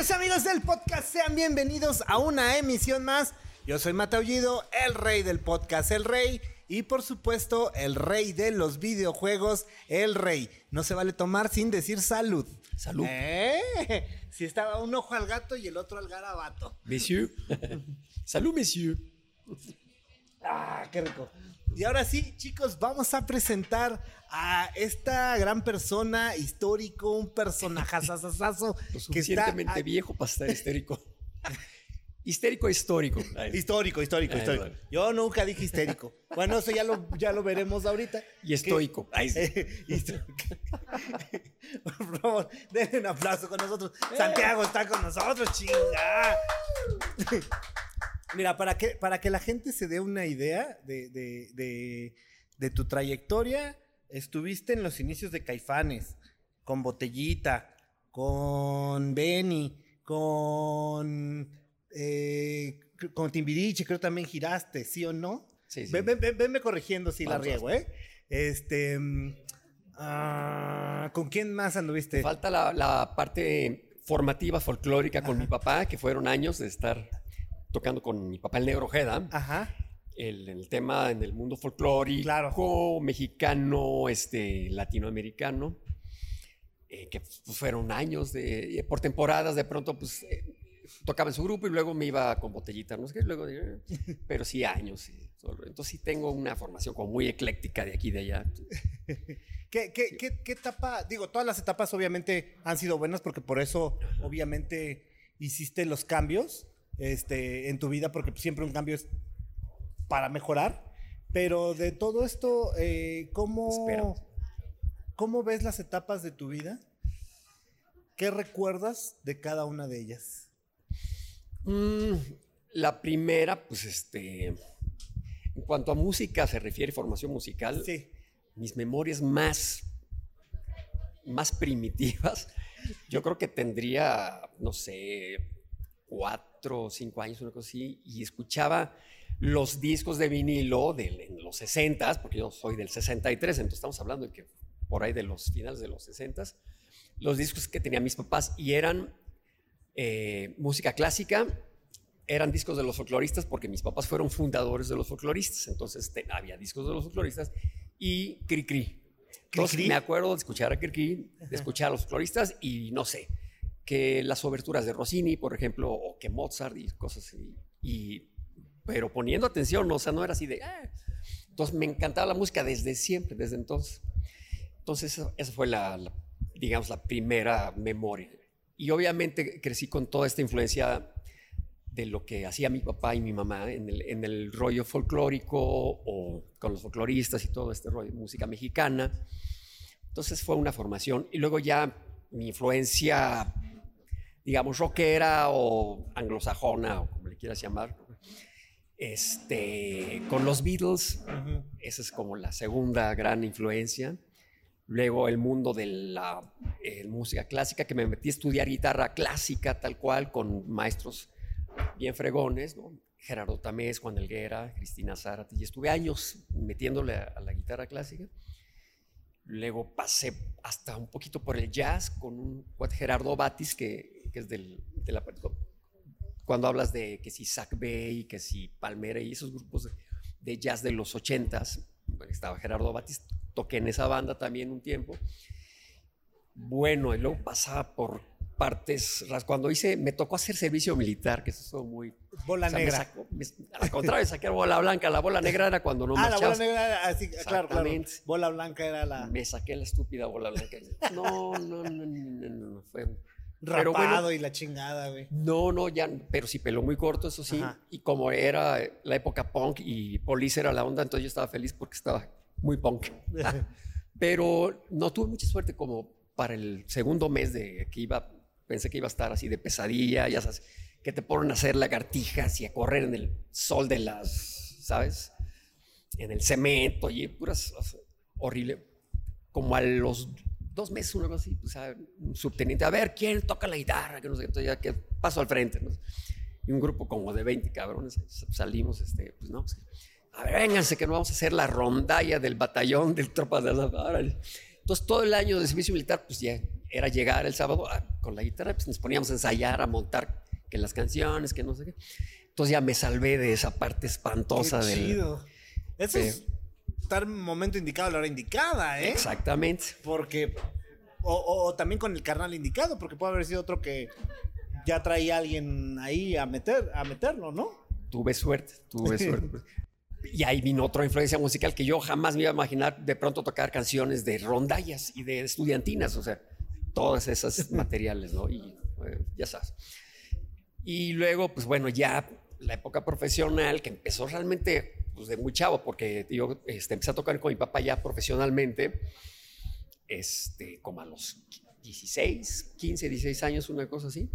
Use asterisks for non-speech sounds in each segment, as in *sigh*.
Queridos amigos del podcast, sean bienvenidos a una emisión más. Yo soy Mataullido, el rey del podcast, el rey. Y por supuesto, el rey de los videojuegos, el rey. No se vale tomar sin decir salud. Salud. ¿Eh? Si estaba un ojo al gato y el otro al garabato. Messieurs. *laughs* Salud, messieurs. Ah, qué rico. Y ahora sí, chicos, vamos a presentar a esta gran persona, histórico, un *laughs* Lo que está suficientemente viejo para estar histérico. *laughs* histérico histórico. Ay, Histórico, histórico, Ay, histórico. bueno. Yo nunca dije histérico. Bueno, eso ya lo, ya lo veremos ahorita. Y estoico. Ay, sí. Histórico. *laughs* Por favor, denle un aplauso con nosotros. Santiago está con nosotros, chinga. Mira, para que, para que la gente se dé una idea de, de- de- de tu trayectoria, estuviste en los inicios de Caifanes, con Botellita, con Benny, con, eh, con Timbiriche, creo también giraste, ¿sí o no? Sí, sí. Ven, ven- ven- venme corrigiendo si la riego, ¿eh? Este. mm, ah, ¿Con quién más anduviste? Falta la, la parte formativa, folclórica con mi papá, que fueron años de estar tocando con mi papá el Negro Ojeda. Ajá. El, el tema en el mundo folclórico, Claro. mexicano, este, latinoamericano, eh, que fueron años de, por temporadas, de pronto pues eh, tocaba en su grupo y luego me iba con botellita, no sé qué, luego, eh, pero sí años. sí, solo. Entonces sí tengo una formación como muy ecléctica de aquí y de allá. *laughs* ¿Qué, qué, qué- qué etapa? Digo, todas las etapas obviamente han sido buenas porque por eso obviamente hiciste los cambios este, en tu vida porque siempre un cambio es para mejorar. Pero de todo esto, eh, ¿cómo, Espero. ¿cómo ves las etapas de tu vida? ¿Qué recuerdas de cada una de ellas? Mm, la primera, pues este, en cuanto a música se refiere, formación musical, Sí. mis memorias más, más primitivas, yo creo que tendría, no sé, cuatro o cinco años, una cosa así, y escuchaba los discos de vinilo de en los 60, porque yo soy del 63, entonces estamos hablando de que por ahí de los finales de los 60, los discos que tenían mis papás y eran eh, música clásica, eran discos de los folcloristas porque mis papás fueron fundadores de los folcloristas, entonces te- había discos de los folcloristas y Cri Cri. Entonces, Cri-Cri. me acuerdo de escuchar a Cri Cri, de escuchar a los folcloristas y no sé, que las oberturas de Rossini, por ejemplo, o que Mozart y cosas así. Y, pero poniendo atención, o sea, no era así de... "Ah". Entonces me encantaba la música desde siempre, desde entonces. Entonces esa, esa fue la, la, digamos, la primera memoria. Y obviamente crecí con toda esta influencia de lo que hacía mi papá y mi mamá en el, en el rollo folclórico o con los folcloristas y todo este rollo, música mexicana. Entonces fue una formación. Y luego ya mi influencia, digamos, rockera o anglosajona o como le quieras llamar, este, con los Beatles, esa es como la segunda gran influencia. Luego el mundo de la eh, música clásica, que me metí a estudiar guitarra clásica tal cual, con maestros bien fregones. Gerardo Tamés, Juan Elguera, Cristina Zárate, y estuve años metiéndole a, la guitarra clásica. Luego pasé hasta un poquito por el jazz con un Gerardo Batis, que, es del. Cuando hablas de que si Zach Bay, que si Palmera y esos grupos de, jazz de los ochentas, estaba Gerardo Batis, toqué en esa banda también un tiempo. Bueno, y luego pasaba por partes, cuando hice, me tocó hacer servicio militar, que eso fue muy... Bola o sea, me negra. sacó- me- al contrario, saqué bola blanca, la bola negra era cuando no *laughs* ah, la bola negra era así, claro, claro. Exactamente. Bola blanca era la Me saqué la estúpida bola blanca. No, no, no, no, no, no, fue... rapado bueno, y la chingada, güey. no, no, ya, pero sí pelo muy corto, eso sí. Ajá. Y como era la época punk y Police era la onda, entonces yo estaba feliz porque estaba muy punk. *laughs* Pero no tuve mucha suerte como para el segundo mes de que iba, pensé que iba a estar así de pesadilla, ya sabes, que te ponen a hacer lagartijas y a correr en el sol de las, ¿sabes? En el cemento y puras, o sea, horrible. Como a los dos meses, una cosa así, pues, a- un subteniente, a ver, ¿quién toca la guitarra? Que no sé, entonces ya que paso al frente, ¿no? Y un grupo como de 20 cabrones, salimos, este, pues no, pues, a ver, vénganse que no vamos a hacer la rondalla del batallón del tropas de Azaf. Órale. Entonces todo el año de servicio militar, pues ya era llegar el sábado ah, con la guitarra, pues nos poníamos a ensayar, a montar que las canciones, que no sé qué. Entonces ya me salvé de esa parte espantosa Qué del... chido. Eso Sí. es estar momento indicado, a la hora indicada, ¿eh? Exactamente. Porque. O, o- o también con el carnal indicado, porque puede haber sido otro que ya traía a alguien ahí a meter, a meterlo, ¿no? Tuve suerte, tuve *laughs* suerte. Y ahí vino otra influencia musical que yo jamás me iba a imaginar de pronto tocar canciones de rondallas y de estudiantinas, o sea, todas esas *laughs* materiales, ¿no? Y eh, ya sabes. Y luego, pues bueno, ya la época profesional que empezó realmente pues, de muy chavo, porque yo este, empecé a tocar con mi papá ya profesionalmente, este, como a los 16, 15, 16 años, una cosa así.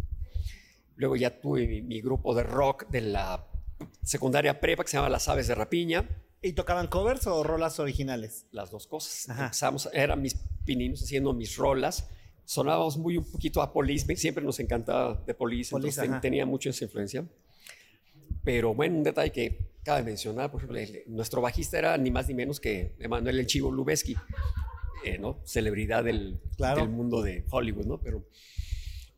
Luego ya tuve mi, mi grupo de rock de la secundaria prepa que se llama Las Aves de Rapiña, ¿Y tocaban covers o rolas originales? las dos cosas. Ajá. Empezamos, eran mis pininos haciendo mis rolas. Sonábamos muy un poquito a Police, siempre nos encantaba de Police, Police, entonces ten- tenía mucha esa influencia. Pero bueno, un detalle que cabe mencionar, por ejemplo, el- nuestro bajista era ni más ni menos que Emanuel El Chivo Lubeski, eh, ¿no? Celebridad del, Claro. del mundo de Hollywood, ¿no? Pero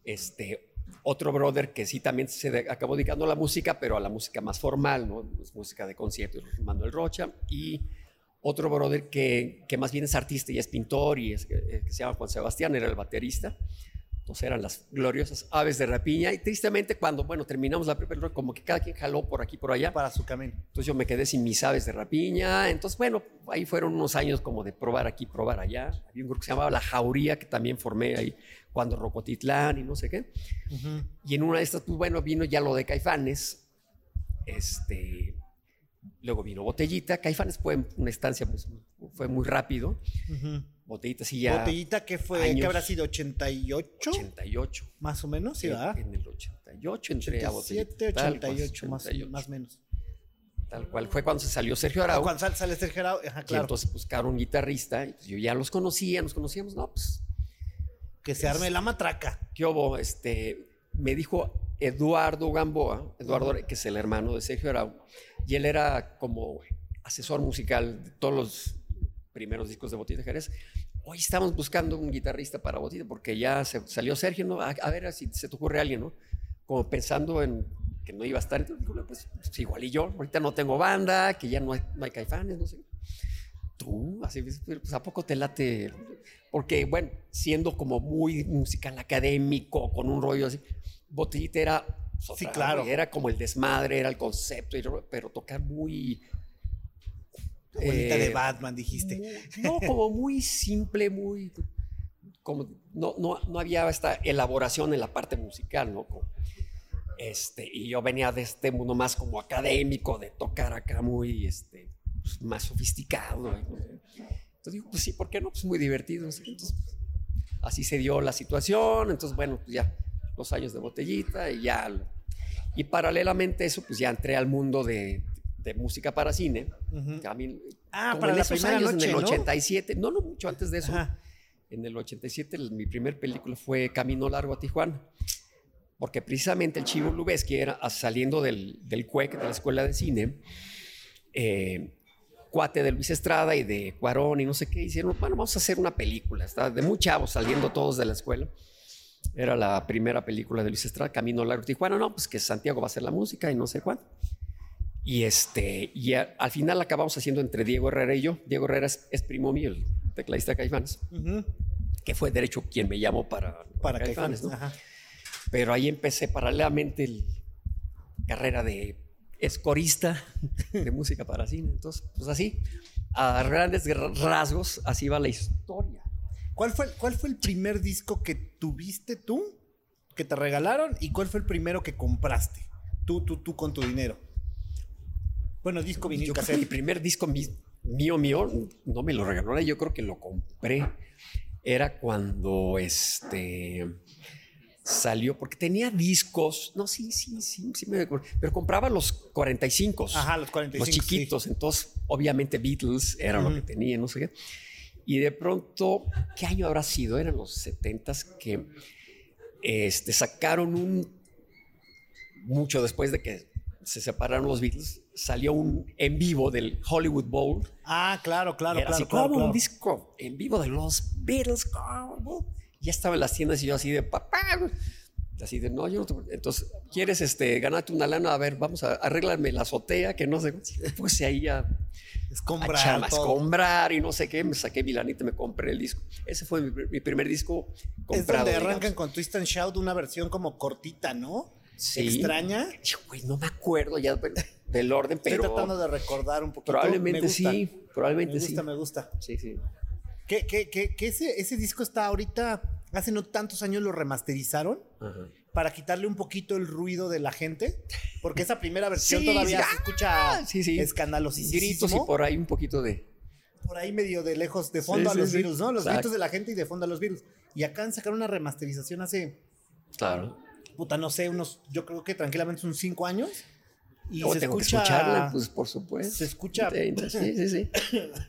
este, otro brother que sí también se de- acabó dedicando a la música, pero a la música más formal, ¿no? Es música de conciertos, Manuel Rocha, y otro brother que, que más bien es artista y es pintor y es, eh, que se llama Juan Sebastián, era el baterista. Entonces eran las gloriosas aves de rapiña. Y tristemente, cuando, bueno, terminamos la primera, como que cada quien jaló por aquí por allá. Para su camino. Entonces yo me quedé sin mis aves de rapiña. Entonces, bueno, ahí fueron unos años como de probar aquí, probar allá. Había un grupo que se llamaba La Jauría, que también formé ahí cuando Rocotitlán y no sé qué. Y en una de estas, pues bueno, vino ya lo de Caifanes. Este, luego vino Botellita. Caifanes fue una estancia, pues, fue muy rápido. Botellita sí ya... Botellita, ¿qué fue? años. ¿Qué habrá sido? ¿88? 88. Más o menos, sí, ¿verdad? En el 88 entré a Botellita. 87, Tal cual, 88, más, 88. más o menos. Tal cual. Fue cuando se salió Sergio Ah, Arau. Cuando sale, Sergio Arau, ajá, Y claro. entonces buscaron un guitarrista. Y pues yo ya los conocía, nos conocíamos. No, pues, que se arme la matraca. ¿qué hubo? Este, me dijo Eduardo Gamboa, Eduardo, que es el hermano de Sergio Arau, y él era como asesor musical de todos los primeros discos de Botita Jerez. Hoy estamos buscando un guitarrista para Botita porque ya se, salió Sergio, ¿no? A, a ver si se te ocurre alguien, ¿no? Como pensando en que no iba a estar. Entonces, pues, pues, igual y yo, ahorita no tengo banda, que ya no hay, no hay caifanes, no sé. Tú, así, pues, ¿a poco te late? Porque, bueno, siendo como muy musical académico, con un rollo así, Botellita era... pues, Sí, claro. Era como el desmadre, era el concepto, pero tocar muy... Abuelita de eh, Batman, dijiste. muy- no, como muy simple, muy... Como, no, no, no había esta elaboración en la parte musical, ¿no? Como, este, y yo venía de este mundo más como académico, de tocar acá muy, este, pues, más sofisticado. ¿no? Entonces digo, pues sí, ¿por qué no? Pues muy divertido. ¿no? Entonces, así se dio la situación. Entonces, bueno, pues ya los años de botellita y ya. Y paralelamente a eso, pues ya entré al mundo de, de música para cine. Ujú. A mí, Ah, para en la esos años, noche, en el ¿no? 87, no, no mucho antes de eso. Ajá. En el 87, el- mi primer película fue Camino Largo a Tijuana. Porque precisamente el Chivo Lubeski era saliendo del, del CUEC, de la Escuela de Cine, eh, cuate de Luis Estrada y de Cuarón y no sé qué, hicieron, bueno, vamos a hacer una película. Estaba de muy chavos saliendo todos de la escuela. Era la primera película de Luis Estrada, Camino Largo Tijuana. No, pues que Santiago va a hacer la música y no sé cuánto. Y, este, y a- al final acabamos haciendo entre Diego Herrera y yo. Diego Herrera es, es primo mío, el tecladista de Caifanes, Ujú. que fue de hecho quien me llamó para, Para Caifanes. Pero ahí empecé paralelamente el carrera de escorista de música para cine. Entonces, pues así, a grandes rasgos, así va la historia. ¿Cuál fue, ¿Cuál fue el primer disco que tuviste tú, que te regalaron? ¿Y cuál fue el primero que compraste? Tú, tú, tú con tu dinero. Bueno, disco, vinil, Yo creo que primer disco mío, mío, no me lo regaló, yo creo que lo compré. Era cuando este salió, porque tenía discos, no, sí, sí, sí, sí me acuerdo, pero compraba los 45, Ajá, los 45. los chiquitos, entonces obviamente Beatles era lo Ujú. que tenía, no sé qué. Y de pronto, ¿qué año habrá sido? Eran los 70s que este, sacaron un, mucho después de que se separaron los Beatles, salió un en vivo del Hollywood Bowl. Ah, claro, claro, era claro. así claro. un disco en vivo de los Beatles. ¿cómo? Ya estaba en las tiendas y yo así de papá. Así de, no, yo no te... Entonces, ¿quieres este, ganarte una lana? A ver, vamos a arreglarme la azotea, que no sé. Pues ahí ya escombrar, a escombrar y no sé qué, me saqué mi lanita y me compré el disco. Ese fue mi, primer disco comprado. Es donde arrancan con Twist and Shout una versión como cortita, ¿no? Sí. Extraña. Güey, no me acuerdo ya del orden, pero... Estoy tratando de recordar un poquito. Probablemente sí, probablemente sí. Me gusta, me gusta. Sí, sí. Que, que, que, ese, ese disco está ahorita, hace no tantos años lo remasterizaron. Ajá para quitarle un poquito el ruido de la gente, porque esa primera *laughs* versión todavía se escucha ah, sí, sí. Gritos y por ahí un poquito de... Por ahí medio de lejos, de fondo a los virus, ¿no? Los gritos de la gente y de fondo a los virus. Y acá han sacado una remasterización hace... Claro. Puta, no sé, unos, yo creo que tranquilamente son cinco años. Y se tengo escucha, que escucharla, pues por supuesto. Se escucha... Sí, sí, sí.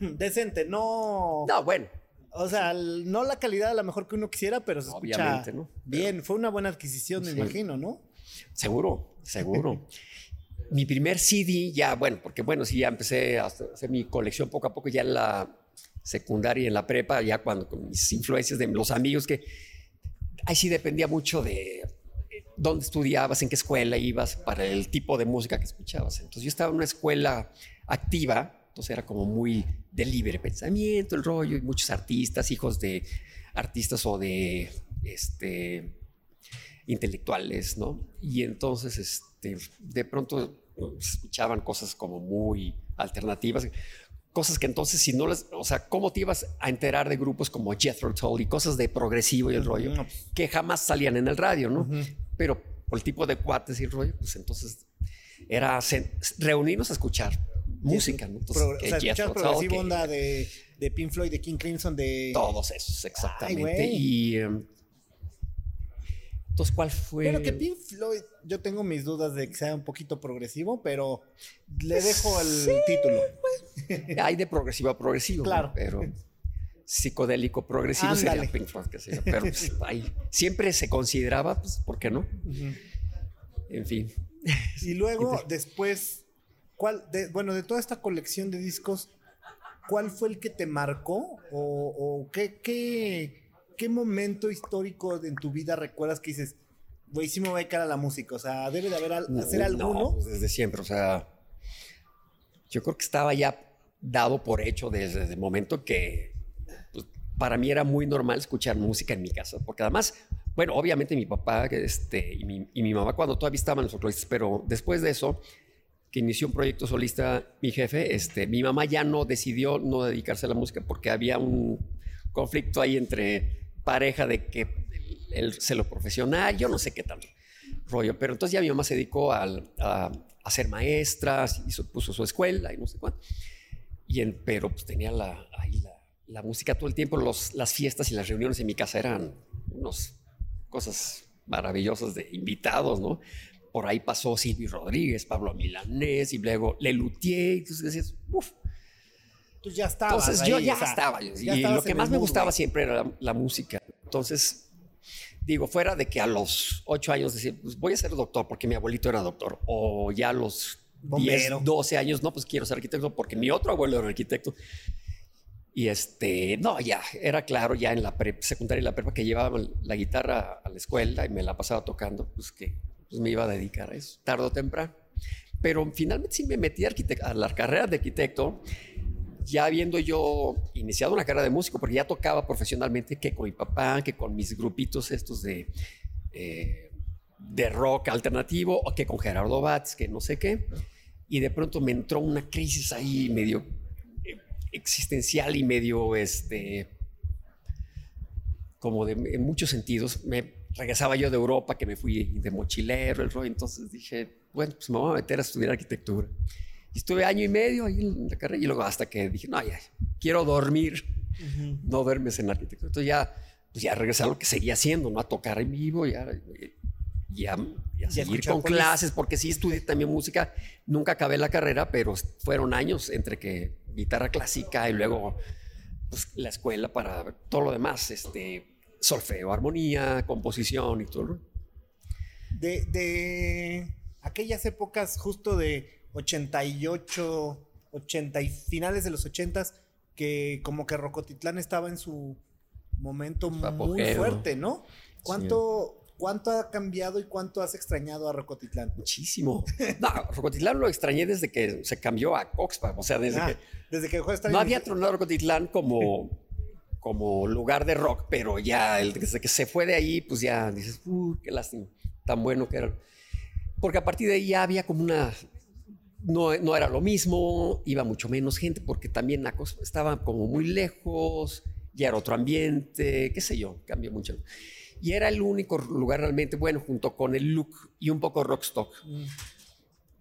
*coughs* Decente, no... No, bueno. O sea, no la calidad a lo mejor que uno quisiera, pero se escucha bien. Fue una buena adquisición, me imagino, ¿no? Seguro, seguro. *laughs* mi primer CD ya, bueno, porque bueno, sí, ya empecé a hacer mi colección poco a poco ya en la secundaria y en la prepa, ya cuando con mis influencias de los amigos que ahí sí dependía mucho de dónde estudiabas, en qué escuela ibas, para el tipo de música que escuchabas. Entonces yo estaba en una escuela activa, entonces era como muy de libre pensamiento, el rollo, y muchos artistas, hijos de artistas o de este, intelectuales, ¿no? Y entonces este, de pronto escuchaban cosas como muy alternativas, cosas que entonces si no las, o sea, ¿cómo te ibas a enterar de grupos como Jethro Tull y cosas de progresivo y el rollo pues. que jamás salían en el radio, ¿no? Pero por el tipo de cuates y el rollo, pues entonces era reunirnos a escuchar música, ¿no? Entonces, o sea, escuchar progresivo onda de, de, Pink Floyd, de King Crimson, de... Todos esos, exactamente. y... Em, entonces, ¿cuál fue? Bueno, que Pink Floyd, yo tengo mis dudas de que sea un poquito progresivo, pero le dejo el título. Pues, hay de progresivo a progresivo, claro. pero psicodélico progresivo sería Pink Floyd, que sea. Pero pues, *laughs* ahí, siempre se consideraba, pues, ¿por qué no? En fin. Y luego, *laughs* después, ¿cuál, de, bueno, de toda esta colección de discos, ¿cuál fue el que te marcó? ¿O, qué, qué, momento histórico en tu vida recuerdas que dices, güey, sí me voy a cara a la música? O sea, debe de haber hacer alguno. No, pues desde siempre, o sea, yo creo que estaba ya dado por hecho desde el momento que para mí era muy normal escuchar música en mi casa, porque además, bueno, obviamente mi papá este, y, mi, y mi mamá cuando todavía estaban los folcloristas, pero después de eso, que inició un proyecto solista mi jefe, este, mi mamá ya no decidió no dedicarse a la música porque había un conflicto ahí entre pareja de que él se lo profesional, yo no sé qué tal rollo, pero entonces ya mi mamá se dedicó a, a, ser maestra, hizo, puso su escuela y no sé cuánto, y en, pero pues tenía la, ahí la, la música todo el tiempo, los, las fiestas y las reuniones en mi casa eran unas cosas maravillosas de invitados, ¿no? por ahí pasó Silvio Rodríguez, Pablo Milanés y luego Lelutier. Entonces decías, uff. Tú ya estabas. Entonces yo ya estaba. y lo que más me gustaba siempre era la, música. Entonces, digo, fuera de que a los ocho años decía, pues voy a ser doctor porque mi abuelito era doctor. O ya a los 10, 12 años, no, pues quiero ser arquitecto porque mi otro abuelo era arquitecto. Y este, no, ya, era claro ya en la secundaria y la prepa que llevaba la guitarra a la escuela y me la pasaba tocando, pues que pues me iba a dedicar a eso, tarde o temprano. Pero finalmente sí me metí a, a la carrera de arquitecto, ya habiendo yo iniciado una carrera de músico, porque ya tocaba profesionalmente, que con mi papá, que con mis grupitos estos de, eh, de rock alternativo, o que con Gerardo Batz, que no sé qué. Y de pronto me entró una crisis ahí medio existencial y medio, este, como de, en muchos sentidos, me regresaba yo de Europa, que me fui de mochilero, el rollo, entonces dije, bueno, pues me voy a meter a estudiar arquitectura. Y estuve año y medio ahí en la carrera y luego hasta que dije, no, ya, quiero dormir, no verme en arquitectura. Entonces ya, pues ya regresé a lo que seguía haciendo, ¿no? A tocar en vivo, ya, ya, ya seguir con clases, porque sí estudié también música. Nunca acabé la carrera, pero fueron años entre que guitarra clásica y luego pues, la escuela para todo lo demás, este, solfeo, armonía, composición y todo. De, de aquellas épocas justo de 88, 80 y finales de los 80 que como que Rocotitlán estaba en su momento muy fuerte, ¿no? ¿Cuánto, ¿Cuánto ha cambiado y cuánto has extrañado a Rocotitlán? Muchísimo. No, Rocotitlán lo extrañé desde que se cambió a Coxpa. O sea, desde ah, que. Desde que dejó No había tronado Rocotitlán como, como lugar de rock, pero ya desde que se fue de ahí, pues ya dices, uh, qué lástima. Tan bueno que era. Porque a partir de ahí ya había como una. No, no era lo mismo, iba mucho menos gente, porque también la cosa estaba como muy lejos, ya era otro ambiente, qué sé yo, cambió mucho. Y era el único lugar realmente bueno, junto con el look y un poco rockstock. Mm.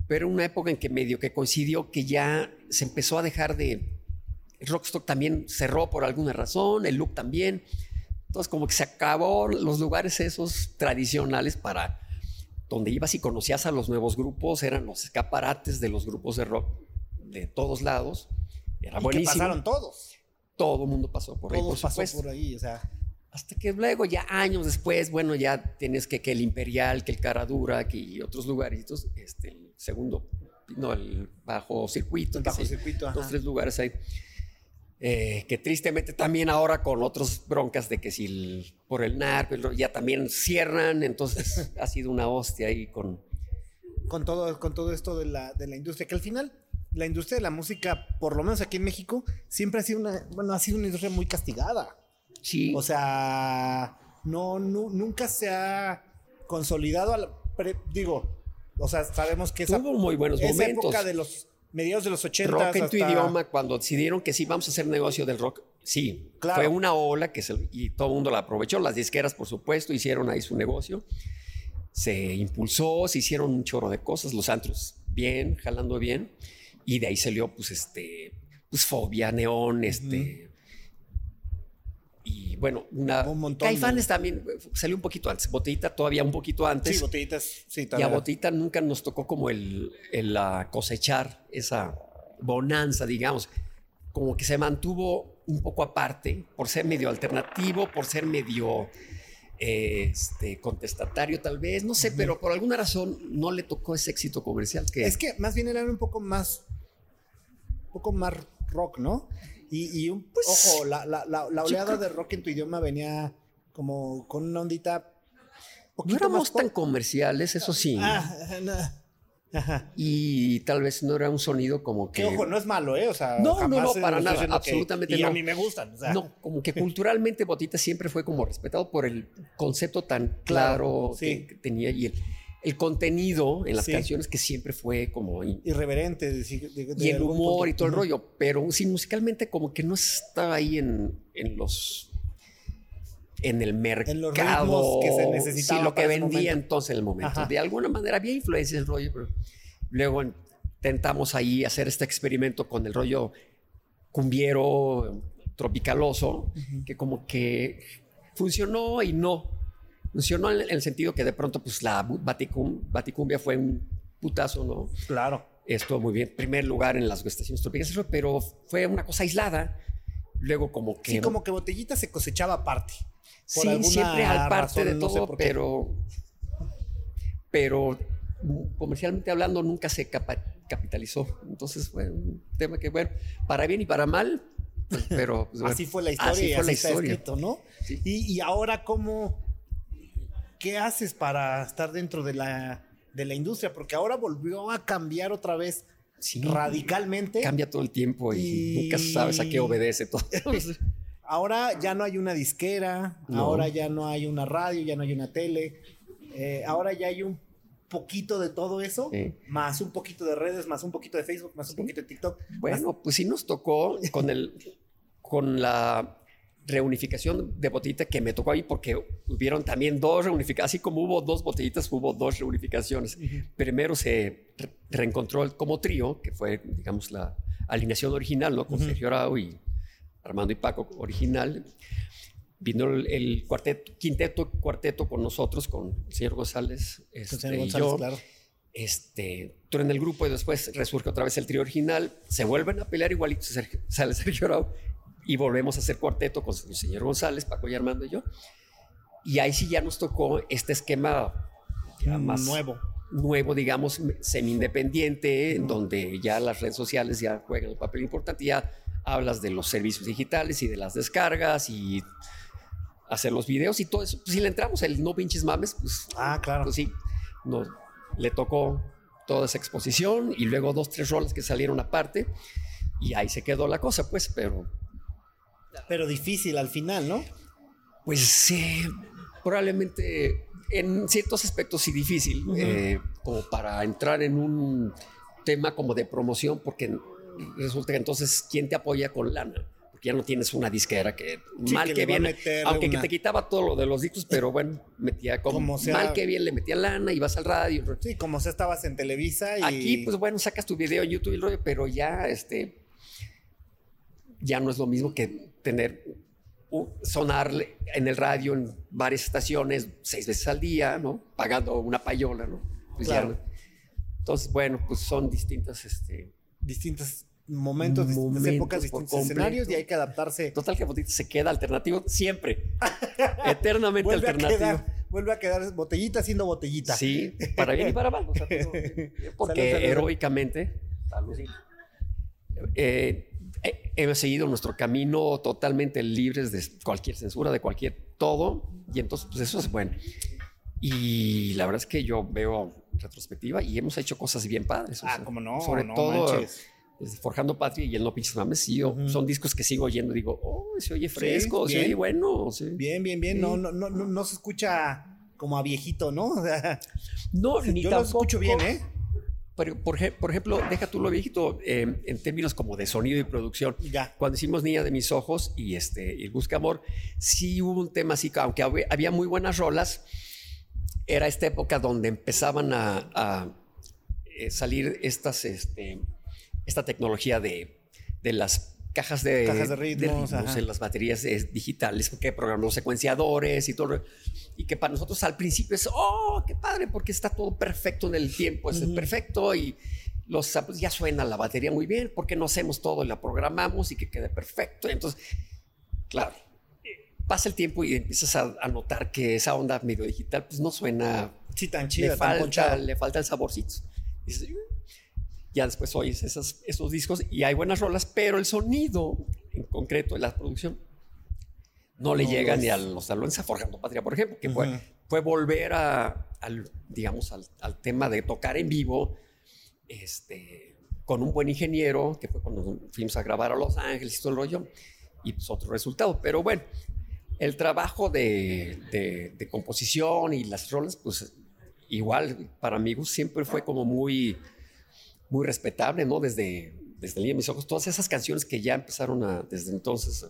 Pero una época en que medio que coincidió que ya se empezó a dejar de... rockstock también cerró por alguna razón, el look también. Entonces como que se acabó los lugares esos tradicionales para donde ibas y conocías a los nuevos grupos, eran los escaparates de los grupos de rock de todos lados. Era ¿Y pasaron todos. Todo el mundo pasó por ahí. Todos pasó por ahí, o sea. Hasta que luego, ya años después, bueno, ya tienes que, que el Imperial, que el Caradura, que otros lugares, este, el segundo, no, el bajo circuito. El bajo circuito, Dos, tres lugares ahí. Eh, que tristemente también ahora con otras broncas de que si por el narco ya también cierran, entonces *laughs* ha sido una hostia ahí con... Con todo, con todo esto de la, de la industria, que al final la industria de la música, por lo menos aquí en México, siempre ha sido una, bueno, ha sido una industria muy castigada. Sí. O sea, no, nunca se ha consolidado, digo, o sea, sabemos que esa, Tuvo muy buenos esa época de los mediados de los 80 Rock en tu idioma, cuando decidieron que sí vamos a hacer negocio del rock, sí, fue una ola que se, y todo el mundo la aprovechó. Las disqueras, por supuesto, hicieron ahí su negocio. Se impulsó, se hicieron un chorro de cosas, los antros bien, jalando bien, y de ahí salió, pues, este, pues, fobia, neón, este y bueno, una. Un montón. Caifanes también salió un poquito antes. Botellita todavía un poquito antes. Sí, botellitas, sí, Y a Botellita nunca nos tocó como el, el cosechar esa bonanza, digamos. Como que se mantuvo un poco aparte por ser medio alternativo, por ser medio este, contestatario tal vez, no sé, pero por alguna razón no le tocó ese éxito comercial que... Es que más bien era un poco más, un poco más rock, ¿no? Y, un, pues, ojo, la, la, la, oleada de rock en tu idioma venía como con una ondita. No éramos tan comerciales, eso sí. Ah, Ajá. Y tal vez no era un sonido como que. que ojo, no es malo, ¿eh? O sea, no, no, no, para nada, absolutamente y no. a mí me gustan. O sea. No, como que culturalmente Botita siempre fue como respetado por el concepto tan claro, que, tenía y el, el contenido en las canciones que siempre fue como irreverente y el humor y todo el rollo, pero sí musicalmente como que no estaba ahí en, en los en el mercado que se necesitaba sí, lo que vendía entonces en el momento. De alguna manera había influencia el rollo, pero luego intentamos ahí hacer este experimento con el rollo cumbiero tropicaloso, que como que funcionó y no Funcionó en el sentido que de pronto, pues la Baticumbia fue un putazo, ¿no? Claro. Estuvo muy bien. Primer lugar en las estaciones tropicales, pero fue una cosa aislada. Luego, como que. Sí, como que botellita se cosechaba aparte. sí, siempre al parte de todo, pero. Pero comercialmente hablando, nunca se capitalizó. Entonces fue un tema que, bueno, para bien y para mal, pero. Pues, *laughs* así fue la historia así y fue la historia. Escrito, ¿no? Y, y ahora, ¿cómo.? ¿Qué haces para estar dentro de la, de la industria? Porque ahora volvió a cambiar otra vez radicalmente. Cambia todo el tiempo y, nunca sabes a qué obedece todo. *laughs* ahora ya no hay una disquera, ahora ya no hay una radio, ya no hay una tele, eh, ahora ya hay un poquito de todo eso, más un poquito de redes, más un poquito de Facebook, más un poquito de TikTok. Bueno, pues sí nos tocó con el con la reunificación de botellita que me tocó ahí porque hubieron también dos reunificaciones, así como hubo dos botellitas, hubo dos reunificaciones. Primero se reencontró como trío, que fue, digamos, la alineación original, ¿no? Con Sergio Arau y Armando y Paco original. Vino el, cuarteto, quinteto, cuarteto con nosotros, con el señor González, este, y yo. Claro. Este, tú en el grupo y después resurge otra vez el trío original, se vuelven a pelear igualito, sale Sergio Arau y volvemos a hacer cuarteto con el señor González, Paco y Armando y yo. Y ahí sí ya nos tocó este esquema más nuevo. Nuevo, digamos, semi-independiente, en donde ya las redes sociales ya juegan un papel importante. Ya hablas de los servicios digitales y de las descargas y hacer los videos y todo eso. Pues, si le entramos el no pinches mames, pues, Ah, claro. pues sí, nos, le tocó toda esa exposición y luego dos, tres rolas que salieron aparte y ahí se quedó la cosa, pues, pero Pero difícil al final, ¿no? pues eh, probablemente en ciertos aspectos sí difícil, eh, como para entrar en un tema como de promoción, porque resulta que entonces, ¿quién te apoya con lana? Porque ya no tienes una disquera que Sí, mal que bien, aunque que te quitaba todo lo de los discos, pero *laughs* bueno, metía como, Como sea- mal que bien le metía lana, ibas al radio. Sí, como si estabas en Televisa y... Aquí, pues bueno, sacas tu video en YouTube y el rollo, pero ya, este, ya no es lo mismo que tener, sonar en el radio en varias estaciones seis veces al día, ¿no? Pagando una payola, ¿no? Pues ya Claro. no. entonces, bueno, pues son distintas, este, distintos momentos, distintas épocas, distintos completo. escenarios y hay que adaptarse. total que Botita se queda alternativo siempre, *laughs* eternamente Vuelve a, alternativo. quedar, vuelve a quedar botellita siendo botellita. Sí, para bien y para mal. o sea, *laughs* porque Salud, salud, salud. heroicamente, eh, eh, hemos seguido nuestro camino totalmente libres de cualquier censura, de cualquier todo. Y entonces, pues eso es bueno. Y la verdad es que yo veo retrospectiva y hemos hecho cosas bien padres. o Ah, sea, como no, Sobre no todo manches. Forjando Patria y el No Pinches Mames. sí, yo- Ujú. Son discos que sigo oyendo y digo, oh, se oye fresco, se bien. oye bueno. sí. Bien, bien, bien. Sí. No, no, no, no, no se escucha como a viejito, ¿no? *laughs* O sea, No, ni yo lo tampoco- escucho bien, ¿eh? Por, ej- por ejemplo, deja tú lo viejito eh, en términos como de sonido y producción. Ya. Cuando hicimos Niña de mis ojos y este y Busca Amor, sí hubo un tema así, que aunque hab- había muy buenas rolas, era esta época donde empezaban a, a, eh, salir estas, este, esta tecnología de, de las cajas de, Cajas de ritmos, ajá. en las baterías eh, digitales, que programan los secuenciadores y todo. Y que para nosotros al principio es, oh, qué padre, porque está todo perfecto en el tiempo, es Ujú. perfecto y los samples ya suena la batería muy bien, porque no hacemos todo y la programamos y que quede perfecto. Entonces, claro, pasa el tiempo y empiezas a, a notar que esa onda medio digital pues no suena, Sí, tan le chida, tan falta, ponchada. le falta el saborcito. Dices. Ya después oyes esas, esos discos y hay buenas rolas, pero el sonido en concreto de la producción no le No llega lo ni a los salones a Forjando Patria, por ejemplo, que fue, Ujú. fue volver a, al, digamos, al, al tema de tocar en vivo, este, con un buen ingeniero, que fue cuando fuimos a grabar a Los Ángeles y todo el rollo, y pues otro resultado. Pero bueno, el trabajo de, de- de composición y las rolas, pues igual para amigos siempre fue como muy, muy respetable, ¿no? Desde, desde el día de mis ojos, todas esas canciones que ya empezaron a, desde entonces,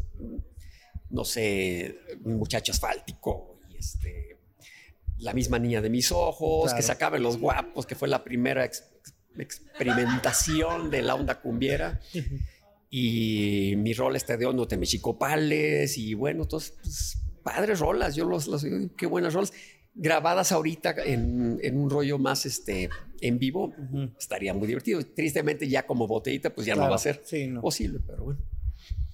no sé, Muchacho Asfáltico y este, La misma niña de mis ojos, Claro. que sacaban los guapos, que fue la primera ex- experimentación de la onda cumbiera. Y mi rol este de Hondo Temechicopales y bueno, entonces, pues, padres rolas, yo los, los qué buenas rolas. Grabadas ahorita en, en un rollo más este, en vivo, Ujú. estaría muy divertido. Tristemente ya como botellita, pues ya no Claro, va a ser Sí, no. posible, pero bueno.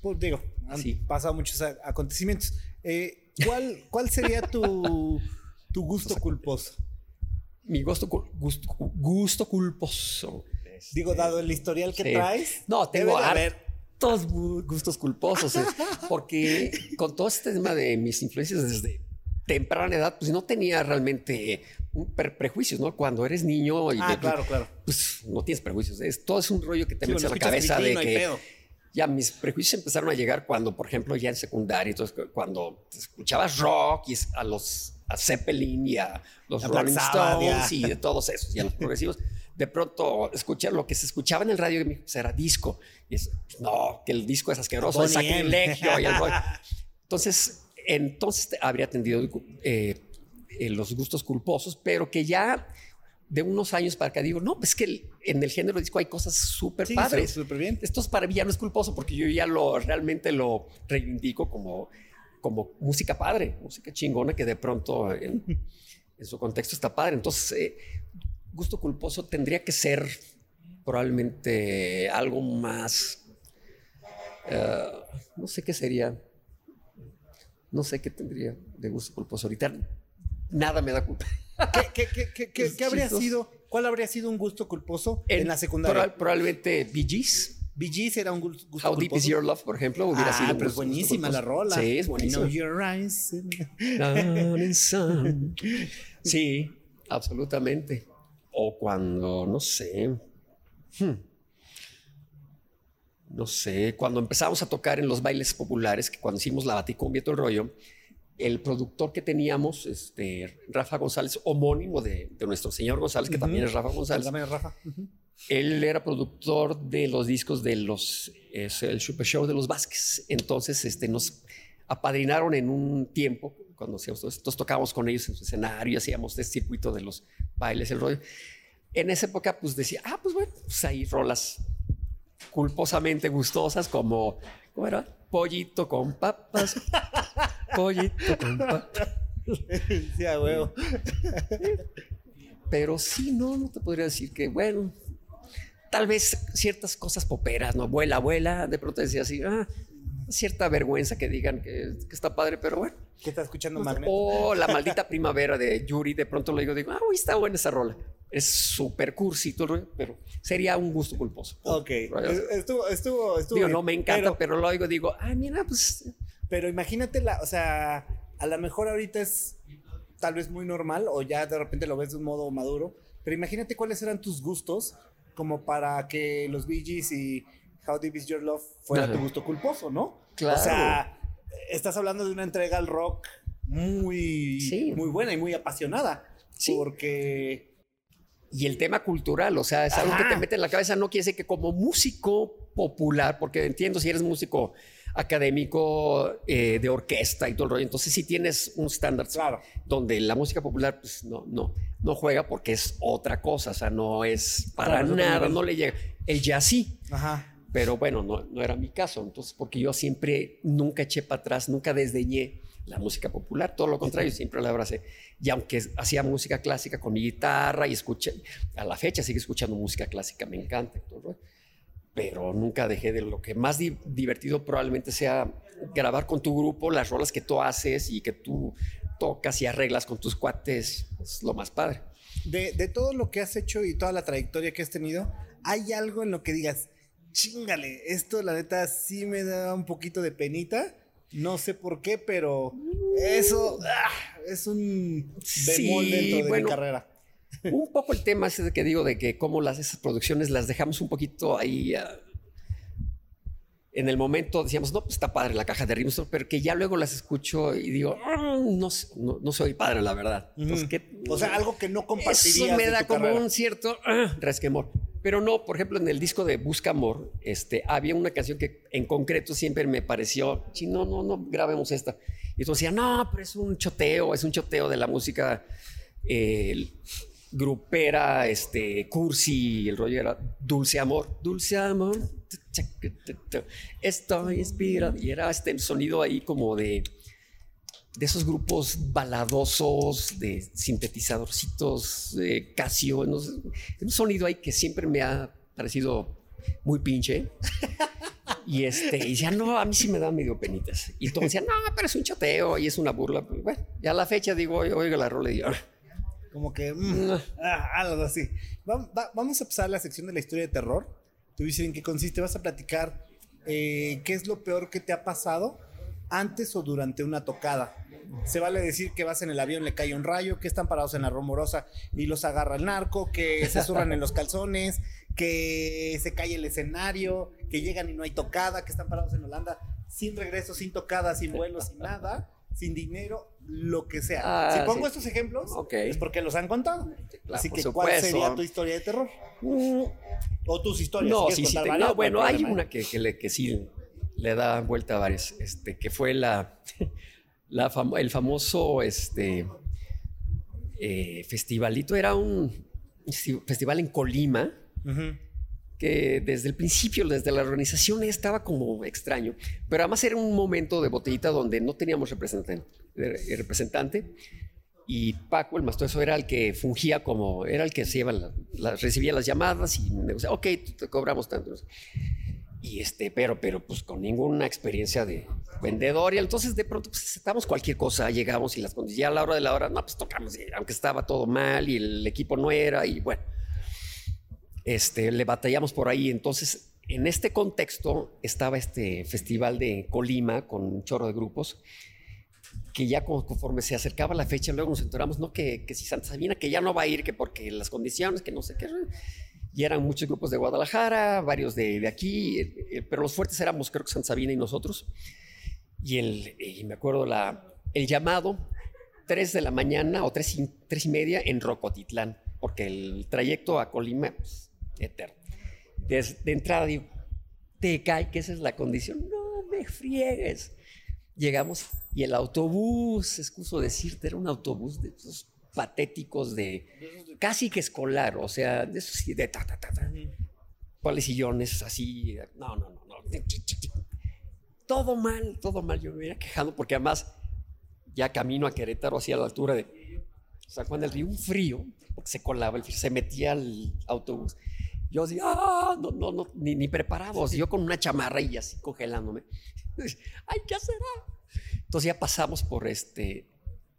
Pues digo, han Sí. pasado muchos acontecimientos. Eh, ¿cuál, ¿Cuál sería tu, tu gusto culposo? Mi gusto, gusto, gusto culposo. Digo, Este, dado el historial que sí. traes. No, tengo hartos gu- gustos culposos. eh, porque con todo este tema de mis influencias desde temprana edad, pues no tenía realmente un per- prejuicios, ¿no? Cuando eres niño y Ah, de- claro, claro. pues no tienes prejuicios. Es, todo es un rollo que te Sí, metes bueno, a la cabeza de no hay que pedo. ya mis prejuicios empezaron a llegar cuando, por ejemplo, ya en secundaria, entonces cuando escuchabas rock y a los a Zeppelin y a los A Rolling Sabbath, Stones ya. y de todos esos y a los *laughs* progresivos, de pronto escuchar lo que se escuchaba en el radio y me dijo, pues, era disco. Y es, no, que el disco es asqueroso, es sacrilegio y el rollo. *laughs* Entonces, entonces habría atendido eh, eh, los gustos culposos, pero que ya de unos años para acá digo, no, pues que en el género disco hay cosas súper Sí, padres. súper bien. Esto es para mí ya no es culposo porque yo ya lo realmente lo reivindico como, como música padre, música chingona que de pronto en, en su contexto está padre. Entonces, eh, gusto culposo tendría que ser probablemente algo más, no sé qué sería, no sé qué tendría de gusto culposo. Ahorita nada me da culpa. ¿Qué, habría sido? ¿Cuál habría sido un gusto culposo en, la secundaria? proba- probablemente Bee Gees. Bee Gees era un gusto How Deep Is Your Love, por ejemplo, hubiera ah, sido. pero es buenísima la rola. Sí, es buenísima. your eyes. sí, absolutamente. O cuando, no sé. Hmm, no sé, cuando empezamos a tocar en los bailes populares, que cuando hicimos la Baticumbia y todo el rollo, el productor que teníamos, este, Rafa González, homónimo de, nuestro señor González, que también es Rafa González. También es Rafa. Él era productor de los discos de los, es el Super Show de los Vázquez. Entonces, este, nos apadrinaron en un tiempo, cuando hacíamos, entonces tocábamos con ellos en su escenario, hacíamos este circuito de los bailes, el rollo. En esa época, pues decía, ah, pues bueno, pues hay rolas culposamente gustosas como, ¿cómo era? Pollito con papas, pollito con papas. Sí, huevo. Pero sí, no, no te podría decir que, bueno, tal vez ciertas cosas poperas, ¿no? Abuela, abuela, de pronto decía así, ah, cierta vergüenza que digan que, está padre, pero bueno. ¿Qué está escuchando pues, Magneto? O La *laughs* maldita primavera de Yuri, de pronto le digo, digo, ah, uy, está buena esa rola. Es súper cursi, pero sería un gusto culposo. Ok, estuvo, estuvo, estuvo. Digo, no me encanta, pero, lo digo, digo, ah, mira, pues... Pero imagínate la, o sea, a lo mejor ahorita es tal vez muy normal o ya de repente lo ves de un modo maduro, pero imagínate cuáles eran tus gustos como para que los Bee Gees y How Deep Is Your Love fuera tu gusto culposo, ¿no? Claro. O sea, estás hablando de una entrega al rock muy, muy buena y muy apasionada. Sí. Porque... Y el tema cultural, o sea, es algo que te mete en la cabeza, no quiere decir que como músico popular, porque entiendo si eres músico académico eh, de orquesta y todo el rollo. Entonces sí tienes un estándar claro. donde la música popular pues, no, no, no juega porque es otra cosa, o sea, no es para nada, no le llega. El jazz sí. Ajá. Pero bueno, no, no era mi caso, entonces porque yo siempre, nunca eché para atrás, nunca desdeñé la música popular, todo lo contrario, siempre la abracé. Y aunque hacía música clásica con mi guitarra y escuché, a la fecha sigue escuchando música clásica, me encanta. Todo, pero nunca dejé de lo que más divertido probablemente sea grabar con tu grupo las rolas que tú haces y que tú tocas y arreglas con tus cuates, es lo más padre. De, de todo lo que has hecho y toda la trayectoria que has tenido, ¿hay algo en lo que digas, chingale, esto la neta sí me da un poquito de penita? No sé por qué, pero eso ah, es un bemol dentro de mi carrera. Un poco el tema ese de que digo de que cómo las esas producciones las dejamos un poquito ahí. Ah, en el momento decíamos, no, pues está padre la caja de ritmos, pero que ya luego las escucho y digo, ah, no, no, soy padre, la verdad. o sea, algo que no compartirías Eso me da como un cierto uh, resquemor. Pero no, por ejemplo, en el disco de Busca Amor, este, había una canción que en concreto siempre me pareció, si no, no, no, grabemos esta. Y tú decías, no, pero es un choteo, es un choteo de la música grupera, este, cursi, el rollo era dulce amor, dulce amor, estoy inspirado. Y era este sonido ahí como de, de esos grupos baladosos, de sintetizadorcitos, de Casio, un sonido ahí que siempre me ha parecido muy pinche. *laughs* Y este, y ya no, a mí sí me da medio penitas. Y todos decían, no, pero es un chateo y es una burla. Bueno, ya a la fecha digo, oiga la rola y digo, como que, mm, ah, algo así. vamos a empezar la sección de la historia de terror. Tú dices en qué consiste. Vas a platicar eh, qué es lo peor que te ha pasado antes o durante una tocada. Se vale decir que vas en el avión, le cae un rayo, que están parados en la rumorosa y los agarra el narco, que se zurran en los calzones, que se cae el escenario, que llegan y no hay tocada, que están parados en Holanda sin regreso, sin tocada, sin vuelo, sin nada sin dinero, lo que sea. Ah, si pongo estos ejemplos, es porque los han contado. Así que, ¿cuál sería tu historia de terror? Mm. O tus historias. No, sí, sí, bueno, hay una que, le, que sí le da vuelta a varias, este, que fue la, *laughs* la el famoso este, eh, festivalito, era un festival en Colima que desde el principio, desde la organización, estaba como extraño. Pero además era un momento de botellita donde no teníamos representante. Representante y Paco, el maestro, era el que fungía como, era el que se recibía las llamadas y negociaba, ok, te cobramos tanto. Y este, pero, pero pues con ninguna experiencia de vendedor. Y entonces de pronto pues aceptamos cualquier cosa, llegamos y las condiciones, ya a la hora de la hora, no, pues tocamos, aunque estaba todo mal y el equipo no era, y bueno este, le batallamos por ahí. Entonces, en este contexto estaba este festival de Colima con un chorro de grupos que ya conforme se acercaba la fecha, luego nos enteramos, ¿no? Que, que si Santa Sabina, que ya no va a ir, que porque las condiciones, que no sé qué. Y eran muchos grupos de Guadalajara, varios de, de aquí, eh, pero los fuertes éramos, creo que Santa Sabina y nosotros. Y, el, y me acuerdo la, el llamado, 3 de la mañana o 3 y, y media en Rocotitlán, porque el trayecto a Colima, pues, eterno. De entrada digo, te cae que esa es la condición. No me friegues. Llegamos y el autobús, excuso decirte, era un autobús de esos patéticos de casi que escolar, o sea, de esos de ta, ta, ta, ta. ¿Cuáles sillones así? No, no, no, no. Todo mal, todo mal. Yo me hubiera quejado porque además ya camino a Querétaro hacia la altura de San Juan del Río, un frío, porque se colaba el frío, se metía al autobús. Yo así, ah, no, no, no, ni, ni preparados. Yo con una chamarra y así congelándome. *laughs* Ay, ¿qué será? Entonces ya pasamos por este,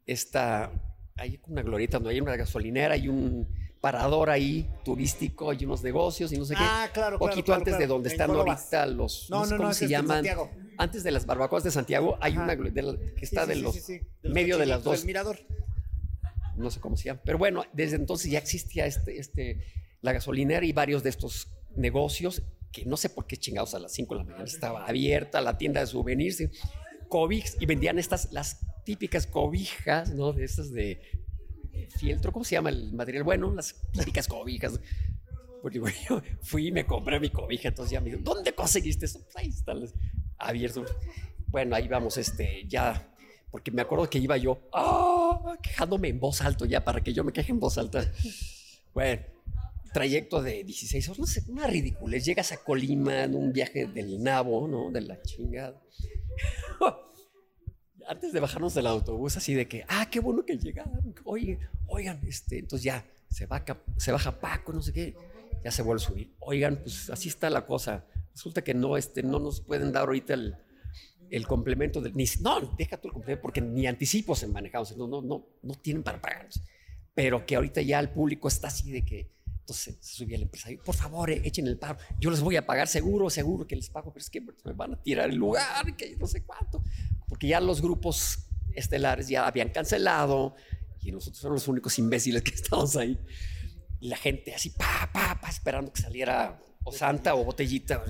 esta, hay una glorieta donde hay una gasolinera y un parador ahí turístico y unos negocios y no sé qué. Ah, claro, Poquito claro, antes claro, de donde están ahorita los, No, sé no, cómo no, se llaman. Santiago. Antes de las barbacoas de Santiago hay Ajá. una glo- de la- que está Sí, de sí, los sí. De los medio de las dos El mirador. no sé cómo se llama. Pero bueno, desde entonces ya existía este, este, la gasolinera y varios de estos negocios que no sé por qué chingados a las 5 de la mañana estaba abierta la tienda de souvenirs, cobijas, y vendían estas, las típicas cobijas, ¿no? De estas de fieltro, ¿cómo se llama el material? Bueno, las típicas cobijas. Porque bueno, fui y me compré mi cobija, entonces ya me dijo, ¿dónde conseguiste eso? Pues ahí están las- abierto. Bueno, ahí vamos, este, ya, porque me acuerdo que iba yo, ¡ah! quejándome en voz alta ya, para que yo me queje en voz alta. Bueno, trayecto de 16 horas, no sé, una ridícula. Llegas a Colima en un viaje del nabo, ¿no? De la chingada. Antes de bajarnos del autobús, así de que, ah, qué bueno que llegaron. Oigan, oigan, este, entonces ya se, baja, se baja Paco, no sé qué, ya se vuelve a subir. Oigan, pues así está la cosa. Resulta que no, este, no nos pueden dar ahorita el, el complemento del. Ni, no, deja tú el complemento, porque ni anticipos en manejados, no, no, no, no tienen para pagarnos. Pero que ahorita ya el público está así de que. Entonces se subía el empresario, por favor, eh, echen el paro. Yo les voy a pagar seguro, seguro que les pago, pero es que me van a tirar el lugar, que no sé cuánto. Porque ya los grupos estelares ya habían cancelado y nosotros éramos los únicos imbéciles que *laughs* estábamos ahí. Y la gente así, pa, pa, pa, esperando que saliera o Santa o Botellita.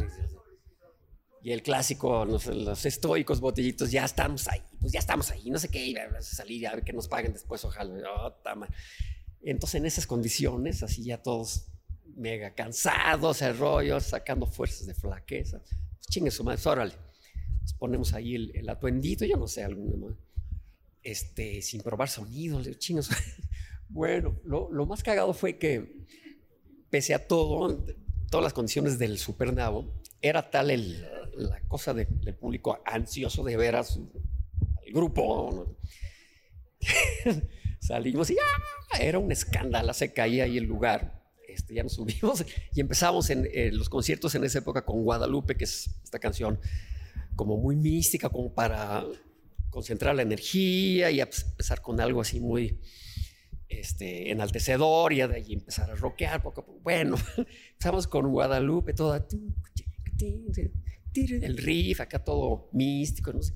Y el clásico, los, los estoicos botellitos, ya estamos ahí, pues ya estamos ahí, no sé qué, y salir a ver que nos paguen después, ojalá. Oh, tama. Entonces, en esas condiciones, así ya todos mega cansados, rollo, sacando fuerzas de flaqueza. Pues chingue su madre, órale. Nos ponemos ahí el, el atuendito, yo no sé, alguna. Este, sin probar sonido, le. *laughs* Bueno, lo, lo más cagado fue que, pese a todo, todas las condiciones del Supernavo, era tal el, la cosa de- del público ansioso de ver a su, al grupo. ¿no? *laughs* Salimos y ¡ah! era un escándalo, se caía ahí el lugar. Este, ya nos subimos *laughs* y empezamos en eh, los conciertos en esa época con Guadalupe, que es esta canción como muy mística, como para concentrar la energía y pues, empezar con algo así muy este, enaltecedor y de ahí empezar a rockear poco a poco. Bueno, *laughs* empezamos con Guadalupe, toda el riff, acá todo místico. No, sé.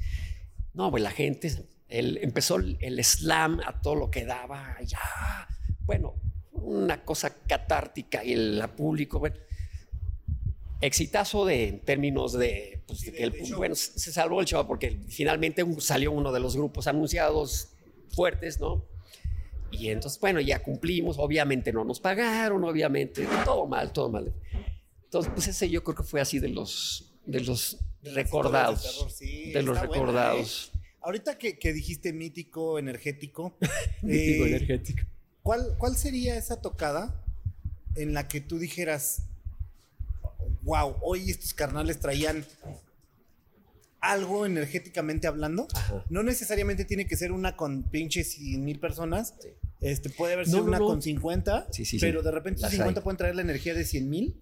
no pues la gente, el, empezó el, el slam a todo lo que daba, ya, bueno, una cosa catártica y el la público, bueno, exitazo de, en términos de, pues, de que el, bueno, se se salvó el show porque finalmente un- salió uno de los grupos anunciados fuertes, ¿no? Y entonces, bueno, ya cumplimos, obviamente no nos pagaron, obviamente, todo mal, todo mal. Entonces, pues ese yo creo que fue así de los, de los recordados, de terror, sí, de los buena, recordados. Ahorita que, que dijiste mítico, energético, *laughs* Mítico eh, energético. ¿cuál, ¿cuál sería esa tocada en la que tú dijeras, wow, hoy estos carnales traían algo energéticamente hablando? Ajá. No necesariamente tiene que ser una con pinches 100 mil personas. Sí. Este, puede haber sido no, una no. con 50, Sí, sí, pero de repente Las esos 50 hay. pueden traer la energía de 100 mil.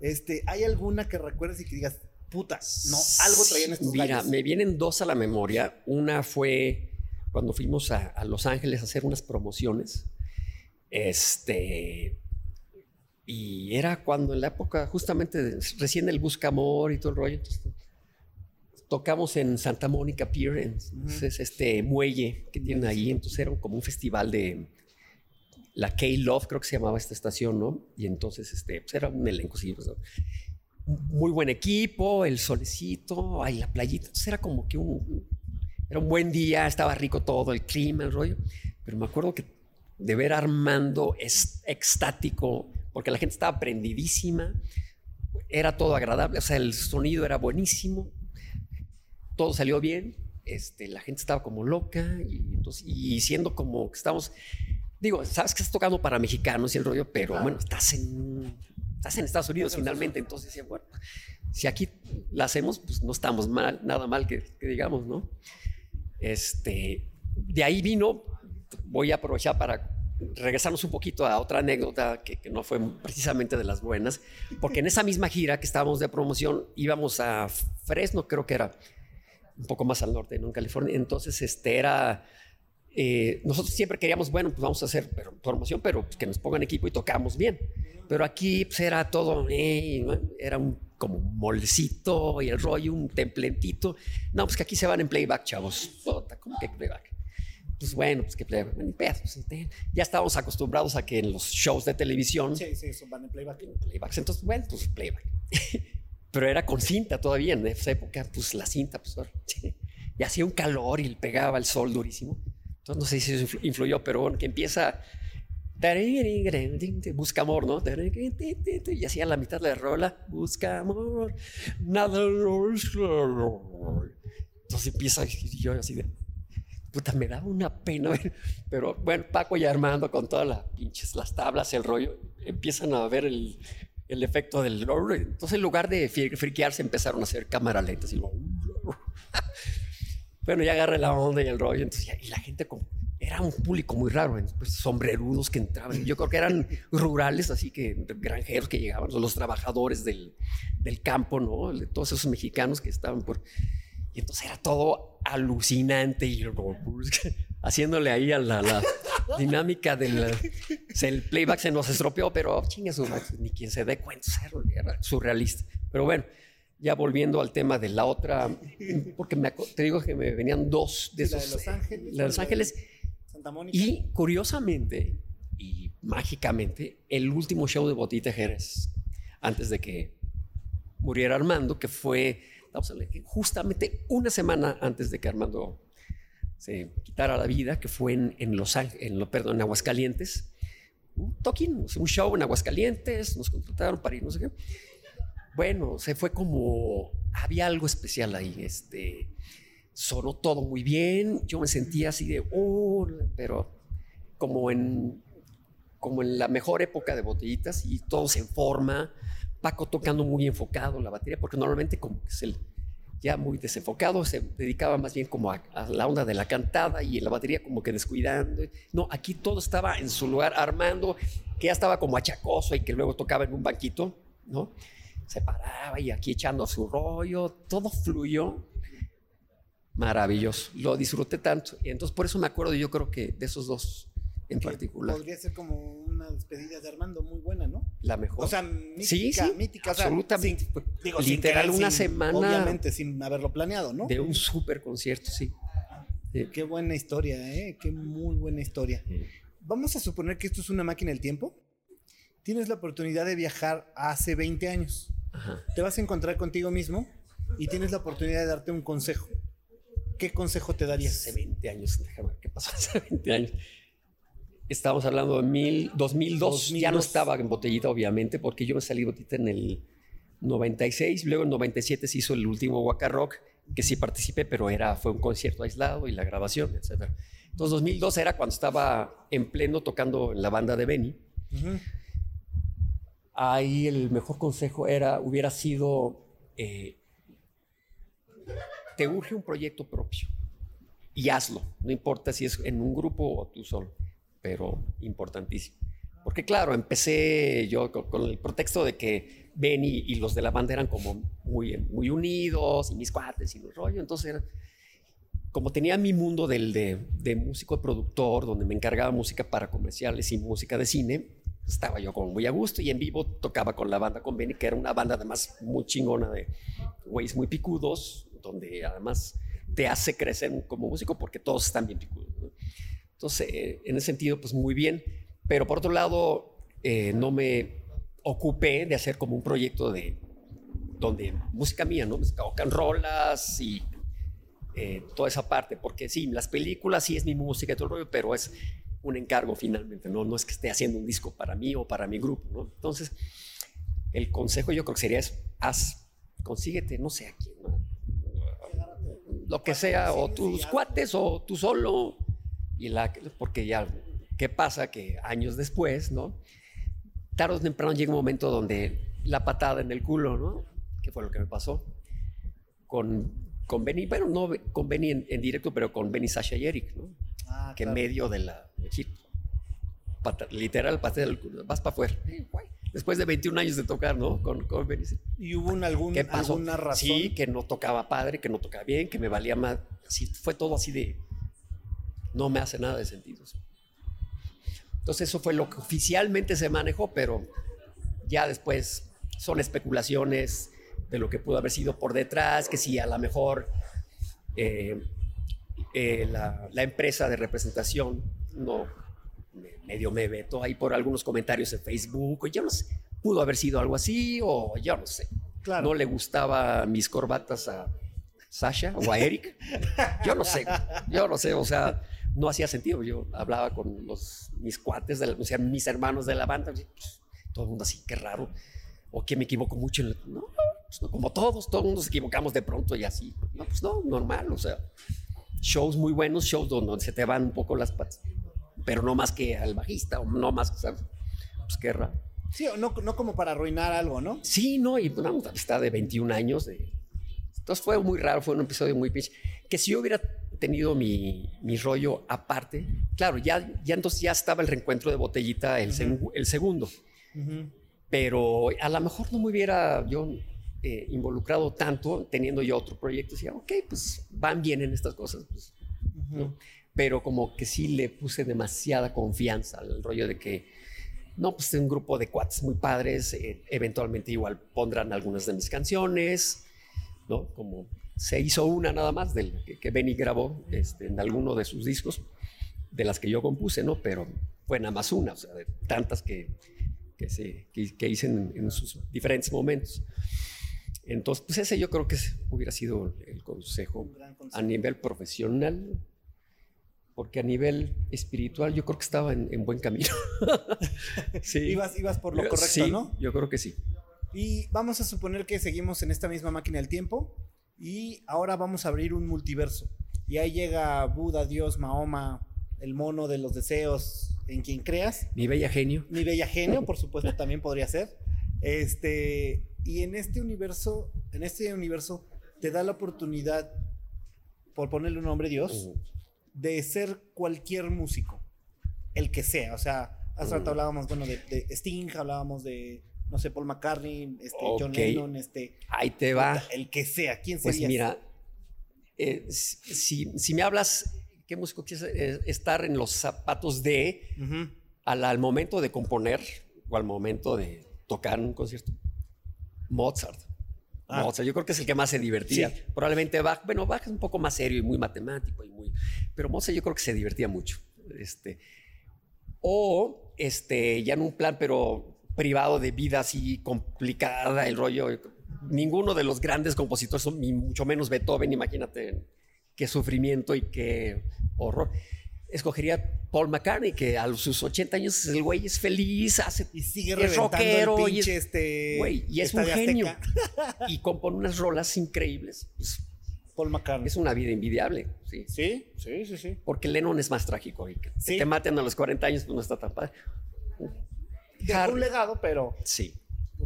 Este, ¿Hay alguna que recuerdes y que digas, puta, no, algo traían estos Mira, gallos? me vienen dos a la memoria. Una fue cuando fuimos a, a Los Ángeles a hacer unas promociones. Este. Y era cuando en la época justamente de- recién el Buscamor y todo el rollo. entonces, tocamos en Santa Mónica Pier, entonces este muelle que tienen ahí, entonces era como un festival de la K-Love, creo que se llamaba esta estación, ¿no? Y entonces este, pues era un elenco, sí, pues, ¿no? Muy buen equipo, el solecito, ay, la playita, entonces era como que un, era un buen día, estaba rico todo, el clima, el rollo, pero me acuerdo que de ver a Armando es extático, porque la gente estaba prendidísima, era todo agradable, o sea, el sonido era buenísimo, todo salió bien, este, la gente estaba como loca y, entonces, y siendo como que estamos, digo, sabes que estás tocando para mexicanos y el rollo, pero bueno, estás en, estás en Estados Unidos finalmente, entonces decía, bueno, si aquí la hacemos, pues no estamos mal, nada mal que, que digamos, ¿no? Este, de ahí vino, voy a aprovechar para regresarnos un poquito a otra anécdota que, que, no fue precisamente de las buenas, porque en esa misma gira que estábamos de promoción íbamos a Fresno, creo que era un poco más al norte, ¿no? En California. Entonces, este era, eh, nosotros siempre queríamos, bueno, pues vamos a hacer pero, promoción, pero pues, que nos pongan equipo y tocamos bien. Pero aquí pues, era todo, eh, era un como un molcito y el rollo, un templentito. No, pues que aquí se van en playback, chavos. ¿Cómo que playback? Pues bueno, pues que playback, ni pedo, pues, ya estábamos acostumbrados a que en los shows de televisión. Sí, sí, eso van en playback. En playbacks. Entonces, bueno, pues playback. *laughs* Pero era con cinta todavía en esa época, pues la cinta, pues *laughs* y hacía un calor y le pegaba el sol durísimo. No sé si eso influyó, pero bueno, que empieza. Busca amor, ¿no? Y hacía la mitad de la rola. Busca amor. Nada. Entonces empieza y yo así de puta, me daba una pena. Pero bueno, Paco y Armando con todas las pinches, las tablas, el rollo, empiezan a ver el, el efecto del... Entonces en lugar de friquearse empezaron a hacer cámara lenta. Así, bueno, ya agarré la onda y el rollo. Entonces, ya, y la gente como... Era un público muy raro, pues, sombrerudos que entraban. Yo creo que eran rurales, así que granjeros que llegaban, los trabajadores del, del campo, ¿no? Todos esos mexicanos que estaban por... Y entonces era todo alucinante y haciéndole ahí a la, la dinámica del el playback se nos estropeó, pero chinga su ni quien se dé cuenta, era surrealista. Pero bueno, ya volviendo al tema de la otra, porque me, te digo que me venían dos de la esos. de Los Ángeles, la de Los Ángeles. Santa Mónica. Y curiosamente y mágicamente, el último show de Botita Jerez, antes de que muriera Armando, que fue justamente una semana antes de que Armando se quitara la vida, que fue en, en Los Ángeles, en, perdón, en Aguascalientes. Un toquín, un show en Aguascalientes, nos contrataron para ir, no sé qué. Bueno, se fue como, había algo especial ahí, este, sonó todo muy bien, yo me sentía así de, oh, pero como en, como en la mejor época de botellitas y todos en forma, Paco tocando muy enfocado la batería, porque normalmente como que ya muy desenfocado, se dedicaba más bien como a, a la onda de la cantada y la batería como que descuidando. No, aquí todo estaba en su lugar, Armando, que ya estaba como achacoso y que luego tocaba en un banquito, ¿no? Se paraba y aquí echando su rollo, todo fluyó. Maravilloso, lo disfruté tanto. Y entonces por eso me acuerdo yo creo que de esos dos en particular, Podría ser como una despedida de Armando muy buena, ¿no? la mejor. O sea, mítica, Sí, sí, mítica. o sea, absolutamente. sin- digo, sin Literal, una sin- semana Obviamente, sin haberlo planeado, ¿no? de un super concierto, sí. Sí. Qué buena historia, ¿eh? Qué muy buena historia. Vamos a suponer que esto es una máquina del tiempo. Tienes la oportunidad de viajar hace 20 años. Ajá. Te vas a encontrar contigo mismo y tienes la oportunidad de darte un consejo. ¿Qué consejo te darías? Hace 20 años, déjame ver qué pasó *laughs* hace 20 años. Estábamos hablando de mil, 2002, ya no 2002. estaba en botellita, obviamente, porque yo me salí de botellita en el 96, luego en 97 se hizo el último Waka Rock, que sí participé, pero era, fue un concierto aislado y la grabación, etc. Entonces 2002 era cuando estaba en pleno tocando en la banda de Benny. Ujú. Ahí el mejor consejo era, hubiera sido, eh, te urge un proyecto propio y hazlo, no importa si es en un grupo o tú solo, pero importantísimo. Porque claro, empecé yo con, el pretexto de que Benny y los de la banda eran como muy, muy unidos y mis cuates y el rollo, entonces era, como tenía mi mundo del, de, de músico productor, donde me encargaba música para comerciales y música de cine, estaba yo como muy a gusto y en vivo tocaba con la banda con Benny, que era una banda además muy chingona de güeyes muy picudos, donde además te hace crecer como músico porque todos están bien picudos. Entonces, en ese sentido, pues muy bien. Pero por otro lado, eh, no me ocupé de hacer como un proyecto de donde música mía, ¿no? Me tocan rolas y eh, toda esa parte, porque sí, las películas sí es mi música y todo el rollo, pero es un encargo finalmente, ¿no? No es que esté haciendo un disco para mí o para mi grupo, ¿no? Entonces, el consejo yo creo que sería es, haz, consíguete, no sé a quién, ¿no? Lo que sea, o tus cuates o tú solo, y la, porque ya, ¿qué pasa? Que años después, ¿no? Tarde o temprano llega un momento donde la patada en el culo, ¿no? Que fue lo que me pasó con, con Benny, bueno, no con Benny en, directo, pero con Benny, Sasha y Eric, ¿no? Ah, que en medio de la, literal, patada del culo, vas para afuera. Después de 21 años de tocar, ¿no? Con, con. ¿Y hubo algún, ¿Qué pasó? alguna razón? Sí, que no tocaba padre, que no tocaba bien, que me valía más. Sí, fue todo así de. No me hace nada de sentido. Entonces, eso fue lo que oficialmente se manejó, pero ya después son especulaciones de lo que pudo haber sido por detrás, que si a lo mejor eh, eh, la, empresa de representación no medio me vetó ahí por algunos comentarios en Facebook, o yo no sé, pudo haber sido algo así, o yo no sé. Claro. No le gustaba mis corbatas a Sasha o a Eric. *laughs* Yo no sé, yo no sé, o sea, no hacía sentido. Yo hablaba con los, mis cuates, de o sea, mis hermanos de la banda, pues, todo el mundo así, qué raro o que me equivoco mucho. Pues no, como todos, todos nos equivocamos de pronto y así. No, pues no, normal, o sea, shows muy buenos, shows donde se te van un poco las patas, pero no más que al bajista, o no más, o sea, pues qué raro. Sí, no, no como para arruinar algo, ¿no? Sí, no, y una amistad de 21 años. De... Entonces fue muy raro, fue un episodio muy pinche. Que si yo hubiera tenido mi, mi rollo aparte, claro, ya, ya entonces ya estaba el reencuentro de botellita el, el segundo. Pero a lo mejor no me hubiera yo eh, involucrado tanto teniendo yo otro proyecto. Decía, ok, pues van bien en estas cosas. Pues, Pero como que sí le puse demasiada confianza al rollo de que, no, pues es un grupo de cuates muy padres, eh, eventualmente igual pondrán algunas de mis canciones, ¿no? Como se hizo una nada más del que, que Benny grabó este, en alguno de sus discos, de las que yo compuse, ¿no? Pero fue nada más una, o sea, de tantas que que, se, que, hice en, sus diferentes momentos. Entonces, pues ese yo creo que hubiera sido el consejo, a nivel profesional, porque a nivel espiritual yo creo que estaba en, buen camino. *laughs* sí. ibas, ibas por lo correcto, ¿no? Yo creo que sí. Y vamos a suponer que seguimos en esta misma máquina del tiempo y ahora vamos a abrir un multiverso. Y ahí llega Buda, Dios, Mahoma, el mono de los deseos, en quien creas. Mi bella genio. Mi bella genio, por supuesto, también podría ser. Este, y en este universo, en este universo, te da la oportunidad, por ponerle un nombre Dios, de ser cualquier músico, el que sea. O sea, hace rato hablábamos, bueno, de, Sting, hablábamos de, no sé, Paul McCartney, este, John Lennon, este. Ahí te va. El que sea, ¿quién sería? Pues mira, eh, si, si me hablas qué músico quieres eh, estar en los zapatos de al, momento de componer o al momento de tocar un concierto. Mozart. Ah. Mozart, yo creo que es el que más se divertía. Probablemente Bach, bueno, Bach es un poco más serio y muy matemático y muy, pero Mozart yo creo que se divertía mucho. Este, o este, ya en un plan, pero privado de vida así complicada, el rollo. Ninguno de los grandes compositores, ni mucho menos Beethoven, imagínate qué sufrimiento y qué horror. Escogería Paul McCartney, que a sus 80 años el güey es feliz, hace, y sigue es rockero, y es, este, y es un genio. *laughs* y compone unas rolas increíbles. Pues, Paul McCartney. Es una vida envidiable. Sí, sí, sí, sí. Porque Lennon es más trágico. Y que te maten a los 40 años, pues no está tan padre. Dejó un legado, pero. Sí.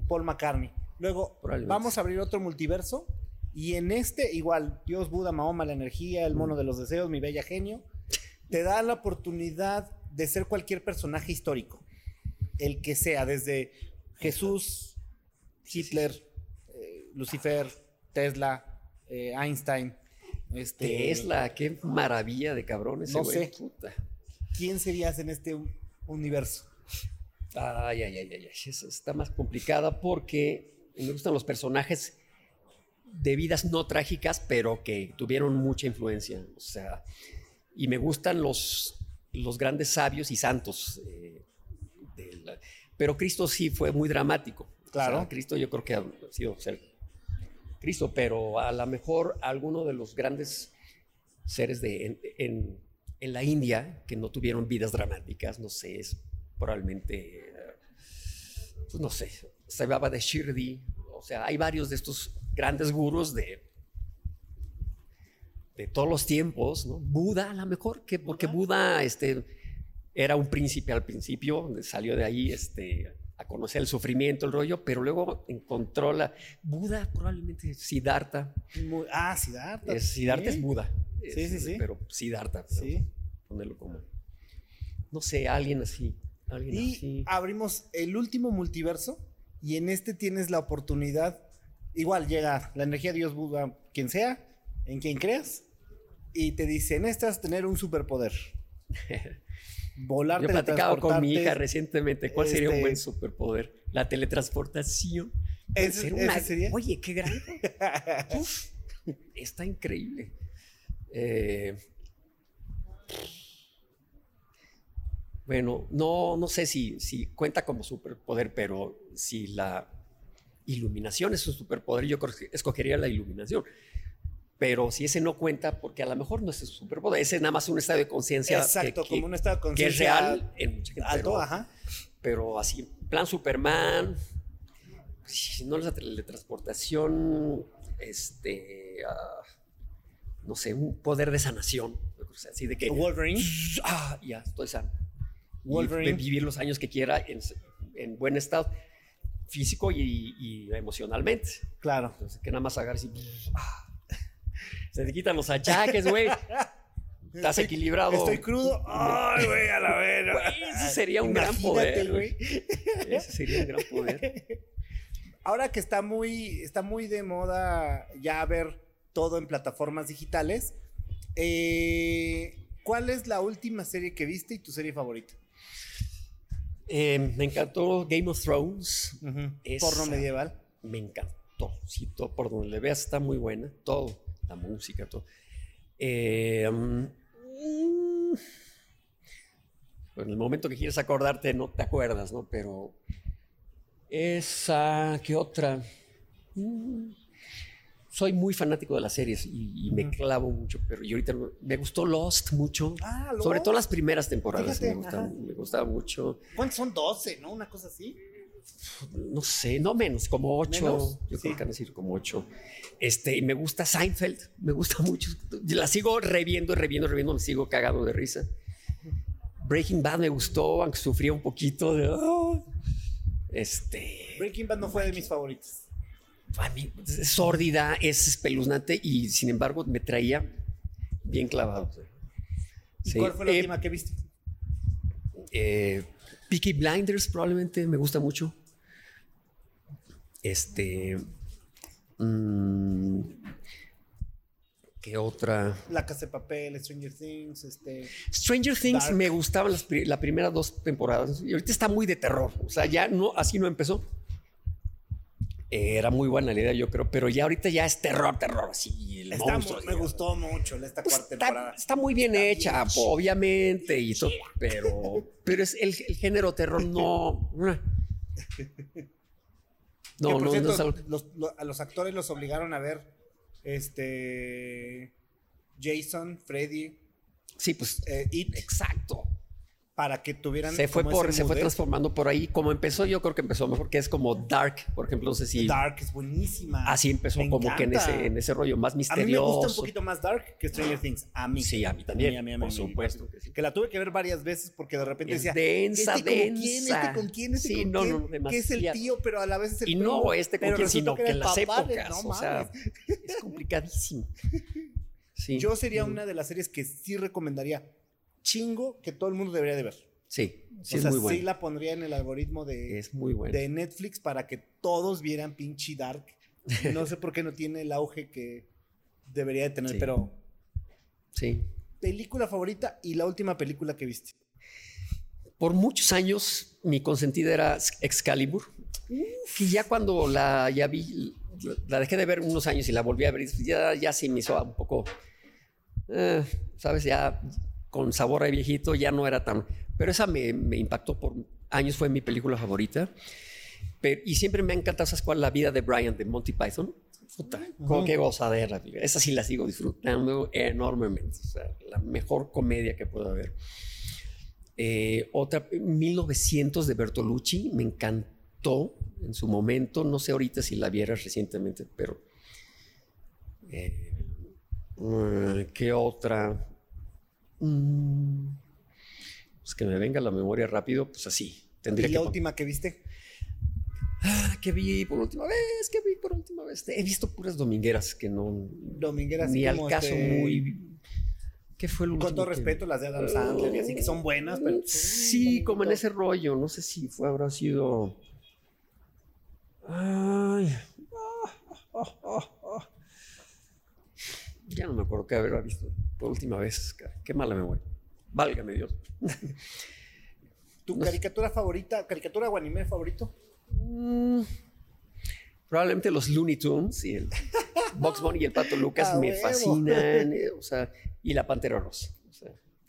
Paul McCartney. Luego, vamos a abrir otro multiverso y en este, igual, Dios, Buda, Mahoma, la energía, el mono de los deseos, mi bella genio, te da la oportunidad de ser cualquier personaje histórico. El que sea, desde Jesús, Hitler, eh, Lucifer, Tesla, eh, Einstein. Este, Tesla, qué maravilla de cabrones. No sé. ¿Quién serías en este universo? Ay, ay, ay, ay, ay. Esa está más complicada porque me gustan los personajes de vidas no trágicas, pero que tuvieron mucha influencia. O sea, y me gustan los, los grandes sabios y santos. eh, la- pero Cristo sí fue muy dramático. Claro. O sea, Cristo yo creo que ha sido ser Cristo, pero a lo mejor alguno de los grandes seres de, en, en- en la India que no tuvieron vidas dramáticas, no sé, es probablemente, pues no sé, se hablaba de Shirdi, o sea, hay varios de estos grandes gurús de, de todos los tiempos, ¿no? Buda a lo mejor, que, porque Buda este, era un príncipe al principio, salió de ahí este, a conocer el sufrimiento, el rollo, pero luego encontró la... Buda probablemente Siddhartha, ah, Siddhartha. es, Siddhartha sí. es Buda. Sí, sí, sí. Pero Siddhartha, pero Sí. ponerlo como... No sé, alguien así. Alguien Y así. abrimos el último multiverso y en este tienes la oportunidad, igual llega la energía de Dios Buda, quien sea, en quien creas, y te dice, a tener un superpoder. *laughs* Volar, Yo he platicado con mi hija recientemente cuál sería un este- buen superpoder. La teletransportación. Ese una- sería. Oye, qué grande. *laughs* Uf, está increíble. Eh, bueno, no, no sé si, si cuenta como superpoder, pero si la iluminación es un superpoder, yo escogería la iluminación. Pero si ese no cuenta, porque a lo mejor no es un superpoder, ese es nada más un estado de conciencia Exacto, que- como un estado de que es conciencia real en mucha gente, alto, pero- ajá. pero así, plan Superman, no la teletransportación, este, ah, no sé, un poder de sanación, o sea, así de que, Wolverine. *laughs* ah, ya, estoy sano. Y Wolverine. vivir los años que quiera en, en buen estado físico y, y emocionalmente. Claro. Entonces, que nada más agarres y, ah, se te quitan los achaques, güey. *laughs* Estás Estoy- equilibrado. Estoy crudo. Ay, güey, a la vera. Güey, ese sería un gran poder, güey. Ese sería un gran poder. Ahora que está muy, está muy de moda ya ver todo en plataformas digitales, eh, ¿cuál es la última serie que viste y tu serie favorita? Eh, me encantó Game of Thrones. Esa- Porno medieval. Me encantó. Sí, todo por donde le veas está muy buena. Todo. La música, todo. Eh, mm, en el momento que quieres acordarte, no te acuerdas, ¿no? Pero. Esa. ¿Qué otra? Mm, soy muy fanático de las series y, y me clavo mucho, pero y ahorita me gustó Lost mucho. Ah, Sobre Lost. todo las primeras temporadas Fíjate, me, me gustaba mucho. ¿Cuántos son? 12, ¿no? Una cosa así. No sé, no menos, como ocho. ¿Menos? Yo Sí. creo que han de decir como ocho. Este, y me gusta Seinfeld, me gusta *laughs* mucho. La sigo reviendo, reviendo, reviendo, me sigo cagado de risa. Breaking Bad me gustó, aunque sufría un poquito de. ah. Este. Breaking Bad no fue de mis favoritos. A mí es sórdida, es espeluznante y sin embargo me traía bien clavado. ¿Y Sí, cuál fue la eh, última que viste? eh, Peaky Blinders probablemente me gusta mucho. Este. mm, ¿Qué otra? La Casa de Papel, Stranger Things, este... Stranger Things Dark. me gustaban las pri- la primera dos temporadas y ahorita está muy de terror. O sea, ya no, así no empezó. Eh, Era muy buena la idea, yo creo, pero ya ahorita ya es terror, terror, el Está monstruo, me gustó mucho esta Pues cuarta está, temporada. está muy bien Está hecha, bien obviamente, y todo, pero, pero es el, el género terror no. Que, No, por no, cierto, no es los, lo- a los actores los obligaron a ver este Jason, Freddy, Sí, pues eh, It, exacto. Para que tuvieran Se fue, por, se fue transformando por ahí. Como empezó, yo creo que empezó mejor, que es como Dark, por ejemplo, no sé si. Dark es buenísima. Así empezó Me como que en ese, en ese rollo más A mí me misterioso. gusta un poquito más Dark que Stranger Things. A mí. Sí, a mí también, A mí, a mí, a por mí, supuesto que sí. Que la tuve que ver varias veces porque de repente Es decía. densa, ¿este con quién? ¿Este con quién? ¿Este Sí, con no, quién? no, Que es el tío, pero a la vez es el Y primo, no este con pero quién, sino que en las épocas. no o sea, es complicadísimo. *laughs* Sí. Yo sería una de las series que sí recomendaría chingo que todo el mundo debería de ver. Sí, sí o es sea, muy sí la pondría en el algoritmo de, Es muy bueno. de Netflix para que todos vieran pinche Dark. No sé por qué no tiene el auge que debería de tener, Sí. pero Sí. película favorita y la última película que viste. por muchos años mi consentida era Excalibur. Y ya cuando la ya vi, la dejé de ver unos años y la volví a ver, ya, ya se me hizo un poco, eh, ¿sabes? Ya con sabor a viejito, ya no era tan... Pero esa me, me impactó por años, fue mi película favorita. Pero, y siempre me ha encantado, ¿sabes cuál? La vida de Brian de Monty Python. Puta, qué gozadera. Esa sí la sigo disfrutando enormemente. O sea, la mejor comedia que puedo haber. Eh, otra, 1900 de Bertolucci, me encantó en su momento. No sé ahorita si la vieras recientemente, pero. Eh, mm, ¿Qué otra? Mm, pues que me venga la memoria rápido, pues así. Tendría ¿Y la última que viste? Ah, que vi por última vez, que vi por última vez. He visto puras domingueras que no. Domingueras Ni al caso este muy. ¿Qué fue el? Con todo respeto, las de Adam Sandler y así que son buenas, pero. Sí, como en ese rollo. No sé si fue, habrá sido. Ay. Ya no me acuerdo qué haber visto por última vez. Qué mala memoria. Válgame Dios. *laughs* ¿Tu caricatura favorita, caricatura o anime favorito? Mm, probablemente los Looney Tunes y el Box Bunny y el Pato Lucas *laughs* ah, me fascinan. *laughs* Eh, o sea, y la Pantera Rosa.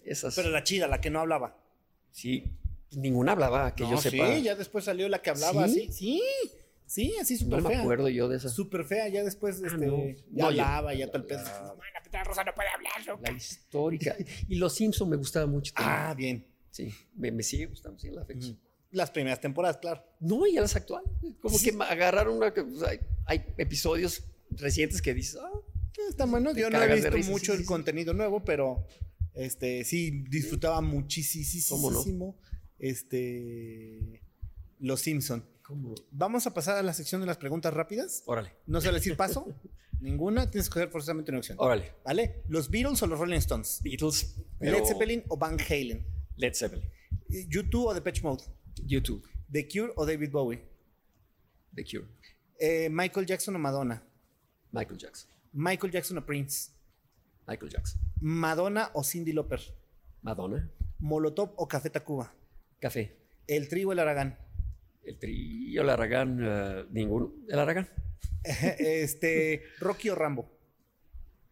esas. Pero la chida, la que no hablaba. Sí, ninguna hablaba, que yo sepa. Sí, ya después salió la que hablaba, sí. Sí, sí, así súper fea. No me acuerdo yo de esa. Súper fea, ya después ah, este, ya hablaba, ya tal pedo. La Pantera Rosa no puede hablar. La histórica. *laughs* y Los Simpsons me gustaba mucho. Ah, bien. Sí, me, sigue gustando, sí, la fecha. Las primeras temporadas, claro. No, y las actuales. Como que agarraron una. Pues, hay, hay, episodios recientes que dices, ah, está bueno. Yo no he visto mucho el contenido nuevo, pero este sí disfrutaba muchísimo. Este. Los Simpson. Vamos a pasar a la sección de las preguntas rápidas. Órale. No se decir paso. *laughs* Ninguna. Tienes que escoger forzosamente una opción. Órale. ¿Vale? ¿Los Beatles o los Rolling Stones? Beatles. Led Zeppelin o Van Halen? Led Zeppelin. ¿YouTube o Depeche Mode? YouTube. ¿The Cure o David Bowie? The Cure. Eh, ¿Michael Jackson o Madonna? Michael Jackson. ¿Michael Jackson o Prince? Michael Jackson. ¿Madonna o Cindy Lauper? Madonna. ¿Molotov o Café Tacuba? Café. ¿El trío o el Aragán? El trío, el Aragán, uh, ninguno. ¿El Aragán? *laughs* este, ¿Rocky o Rambo?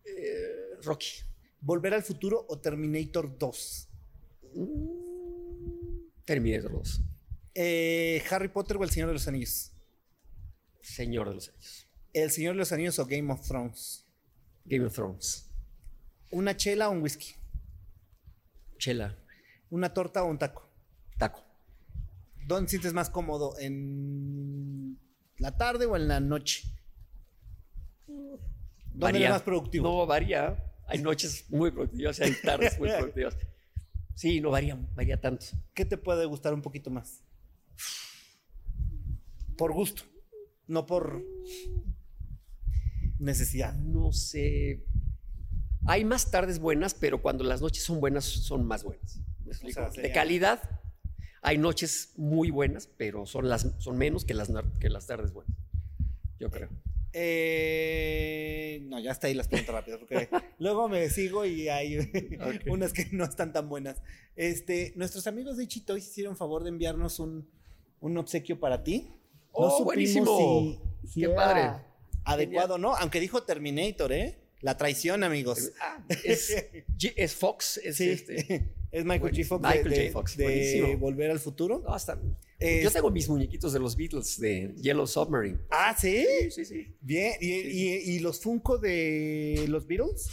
Eh, Rocky. ¿Volver al futuro o Terminator 2? Terminator 2. Eh, ¿Harry Potter o El Señor de los Anillos? Señor de los Anillos. ¿El Señor de los Anillos o Game of Thrones? Game of Thrones. ¿Una chela o un whisky? Chela. ¿Una torta o un taco? Taco. ¿Dónde sientes más cómodo? ¿En la tarde o en la noche? ¿Dónde es más productivo? No, varía. Hay noches muy productivas y hay tardes muy productivas. Sí, no varía, varía tanto. ¿Qué te puede gustar un poquito más? Por gusto, no por necesidad. No sé. Hay más tardes buenas, pero cuando las noches son buenas, son más buenas. de calidad, hay noches muy buenas, pero son, las, son menos que las, que las tardes buenas. Yo creo. Eh, no, ya está ahí las preguntas rápidas, porque *laughs* luego me sigo y hay *laughs* unas que no están tan buenas. Este, nuestros amigos de Chitoy hicieron favor de enviarnos un, un obsequio para ti. No oh, buenísimo. Qué padre. Adecuado, ¿no? Aunque dijo Terminator, ¿eh? La traición, amigos. Ah, es, *laughs* Fox, es este. Es Michael J. Fox Michael de, J. Fox, de, Volver al Futuro. No, hasta, Yo tengo mis muñequitos de los Beatles, de Yellow Submarine. Ah, ¿sí? Sí, sí. Bien. ¿Y, y, los Funko de los Beatles?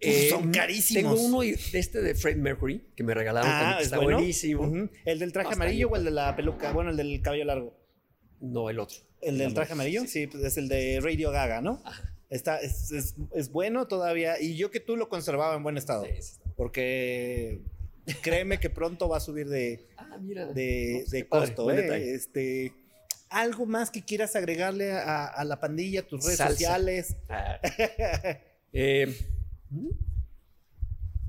Eh, son carísimos. Tengo uno de este de Fred Mercury que me regalaron. Ah, está buenísimo. ¿El del traje amarillo o el de la peluca? Bueno, el del cabello largo. No, el otro. ¿El del traje amarillo? Sí, pues es el de Radio Gaga, ¿no? Está, es, es, es, bueno todavía. Y yo que tú lo conservaba en buen estado. Sí, porque Créeme que pronto va a subir de, ah, mira. de, de costo. ¿eh? Este, ¿Algo más que quieras agregarle a, a la pandilla, tus redes sociales? Ah. Eh,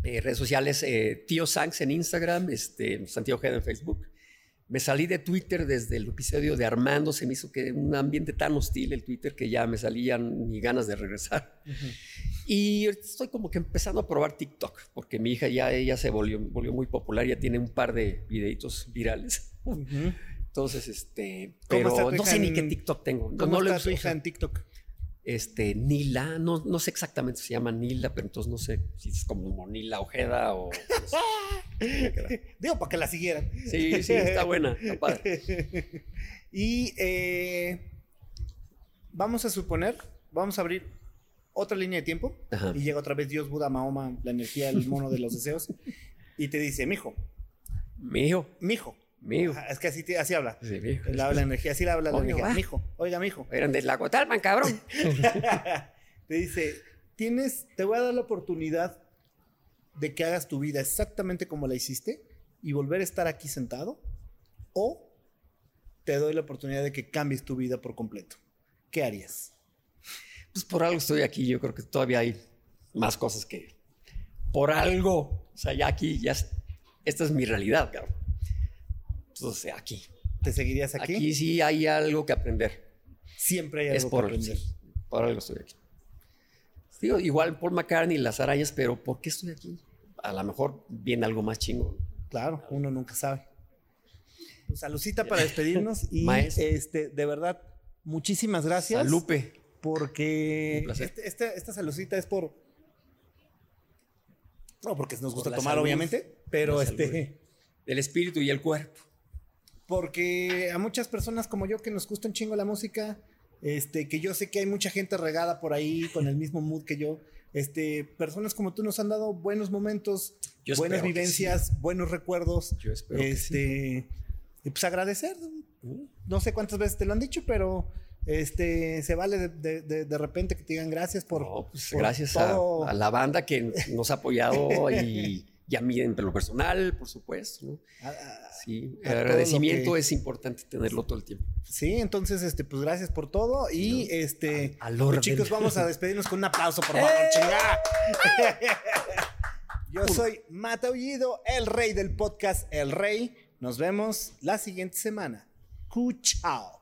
eh, redes sociales, Tío Sanks en Instagram, este, Santiago Ojeda en Facebook. Me salí de Twitter desde el episodio de Armando, se me hizo que un ambiente tan hostil el Twitter que ya me salían ni ganas de regresar. Y estoy como que empezando a probar TikTok, porque mi hija ya ella se volvió, volvió muy popular, ya tiene un par de videitos virales. Entonces, este, pero no sé ni qué TikTok tengo. ¿Cómo no, está tu hija en TikTok? Este, Nila, no, no sé exactamente si se llama Nila, pero entonces no sé si es como Nila Ojeda o... *laughs* Digo, para que la siguieran. Sí, sí, está buena, está padre. *laughs* y eh, vamos a suponer, vamos a abrir otra línea de tiempo Ajá. y llega otra vez Dios, Buda, Mahoma, la energía, el mono de los deseos *laughs* y te dice, mijo, Mío, mijo. Ajá, Es que así, así habla. Sí, mijo. Él habla la energía, así le habla la Oiga, energía. va. Mijo, oiga, mijo. Eran del lago Talman, cabrón. *laughs* te dice, tienes, te voy a dar la oportunidad de que hagas tu vida exactamente como la hiciste y volver a estar aquí sentado o te doy la oportunidad de que cambies tu vida por completo. ¿Qué harías? Pues por algo estoy aquí. Yo creo que todavía hay más cosas que. Por algo. O sea, ya aquí, ya. es- Esta es mi realidad, cabrón. Entonces, aquí. ¿Te seguirías aquí? Aquí sí hay algo que aprender. Siempre hay algo Es que por, aprender. sí, por algo estoy aquí. Digo, igual Paul McCartney, las arañas, pero ¿por qué estoy aquí? A lo mejor viene algo más chingo. Claro, uno nunca sabe. Pues saludcita para despedirnos *laughs* y este, de verdad, muchísimas gracias. Lupe. Porque este- este- esta saludcita es por. No, porque nos gusta tomar, salud. obviamente, pero este. salud. El espíritu y el cuerpo. Porque a muchas personas como yo que nos gusta un chingo la música, este, que yo sé que hay mucha gente regada por ahí con el mismo mood que yo, este, personas como tú nos han dado buenos momentos, Yo buenas vivencias, buenos recuerdos. Yo espero que este, y pues agradecer. No sé cuántas veces te lo han dicho, pero este, se vale de, de- de- repente que te digan gracias por, No, pues, por gracias a, todo. a la banda que nos ha apoyado *laughs* y, y a mí en lo personal, por supuesto. ¿no? a- a- Sí, A el agradecimiento que- es importante tenerlo todo el tiempo. Sí, entonces, este, pues gracias por todo. Y No, este, al pues, chicos, vamos a despedirnos con un aplauso, por *laughs* favor, ¡Eh! *laughs* Yo soy Mata Ullido, el rey del podcast El Rey. Nos vemos la siguiente semana. Cu chao.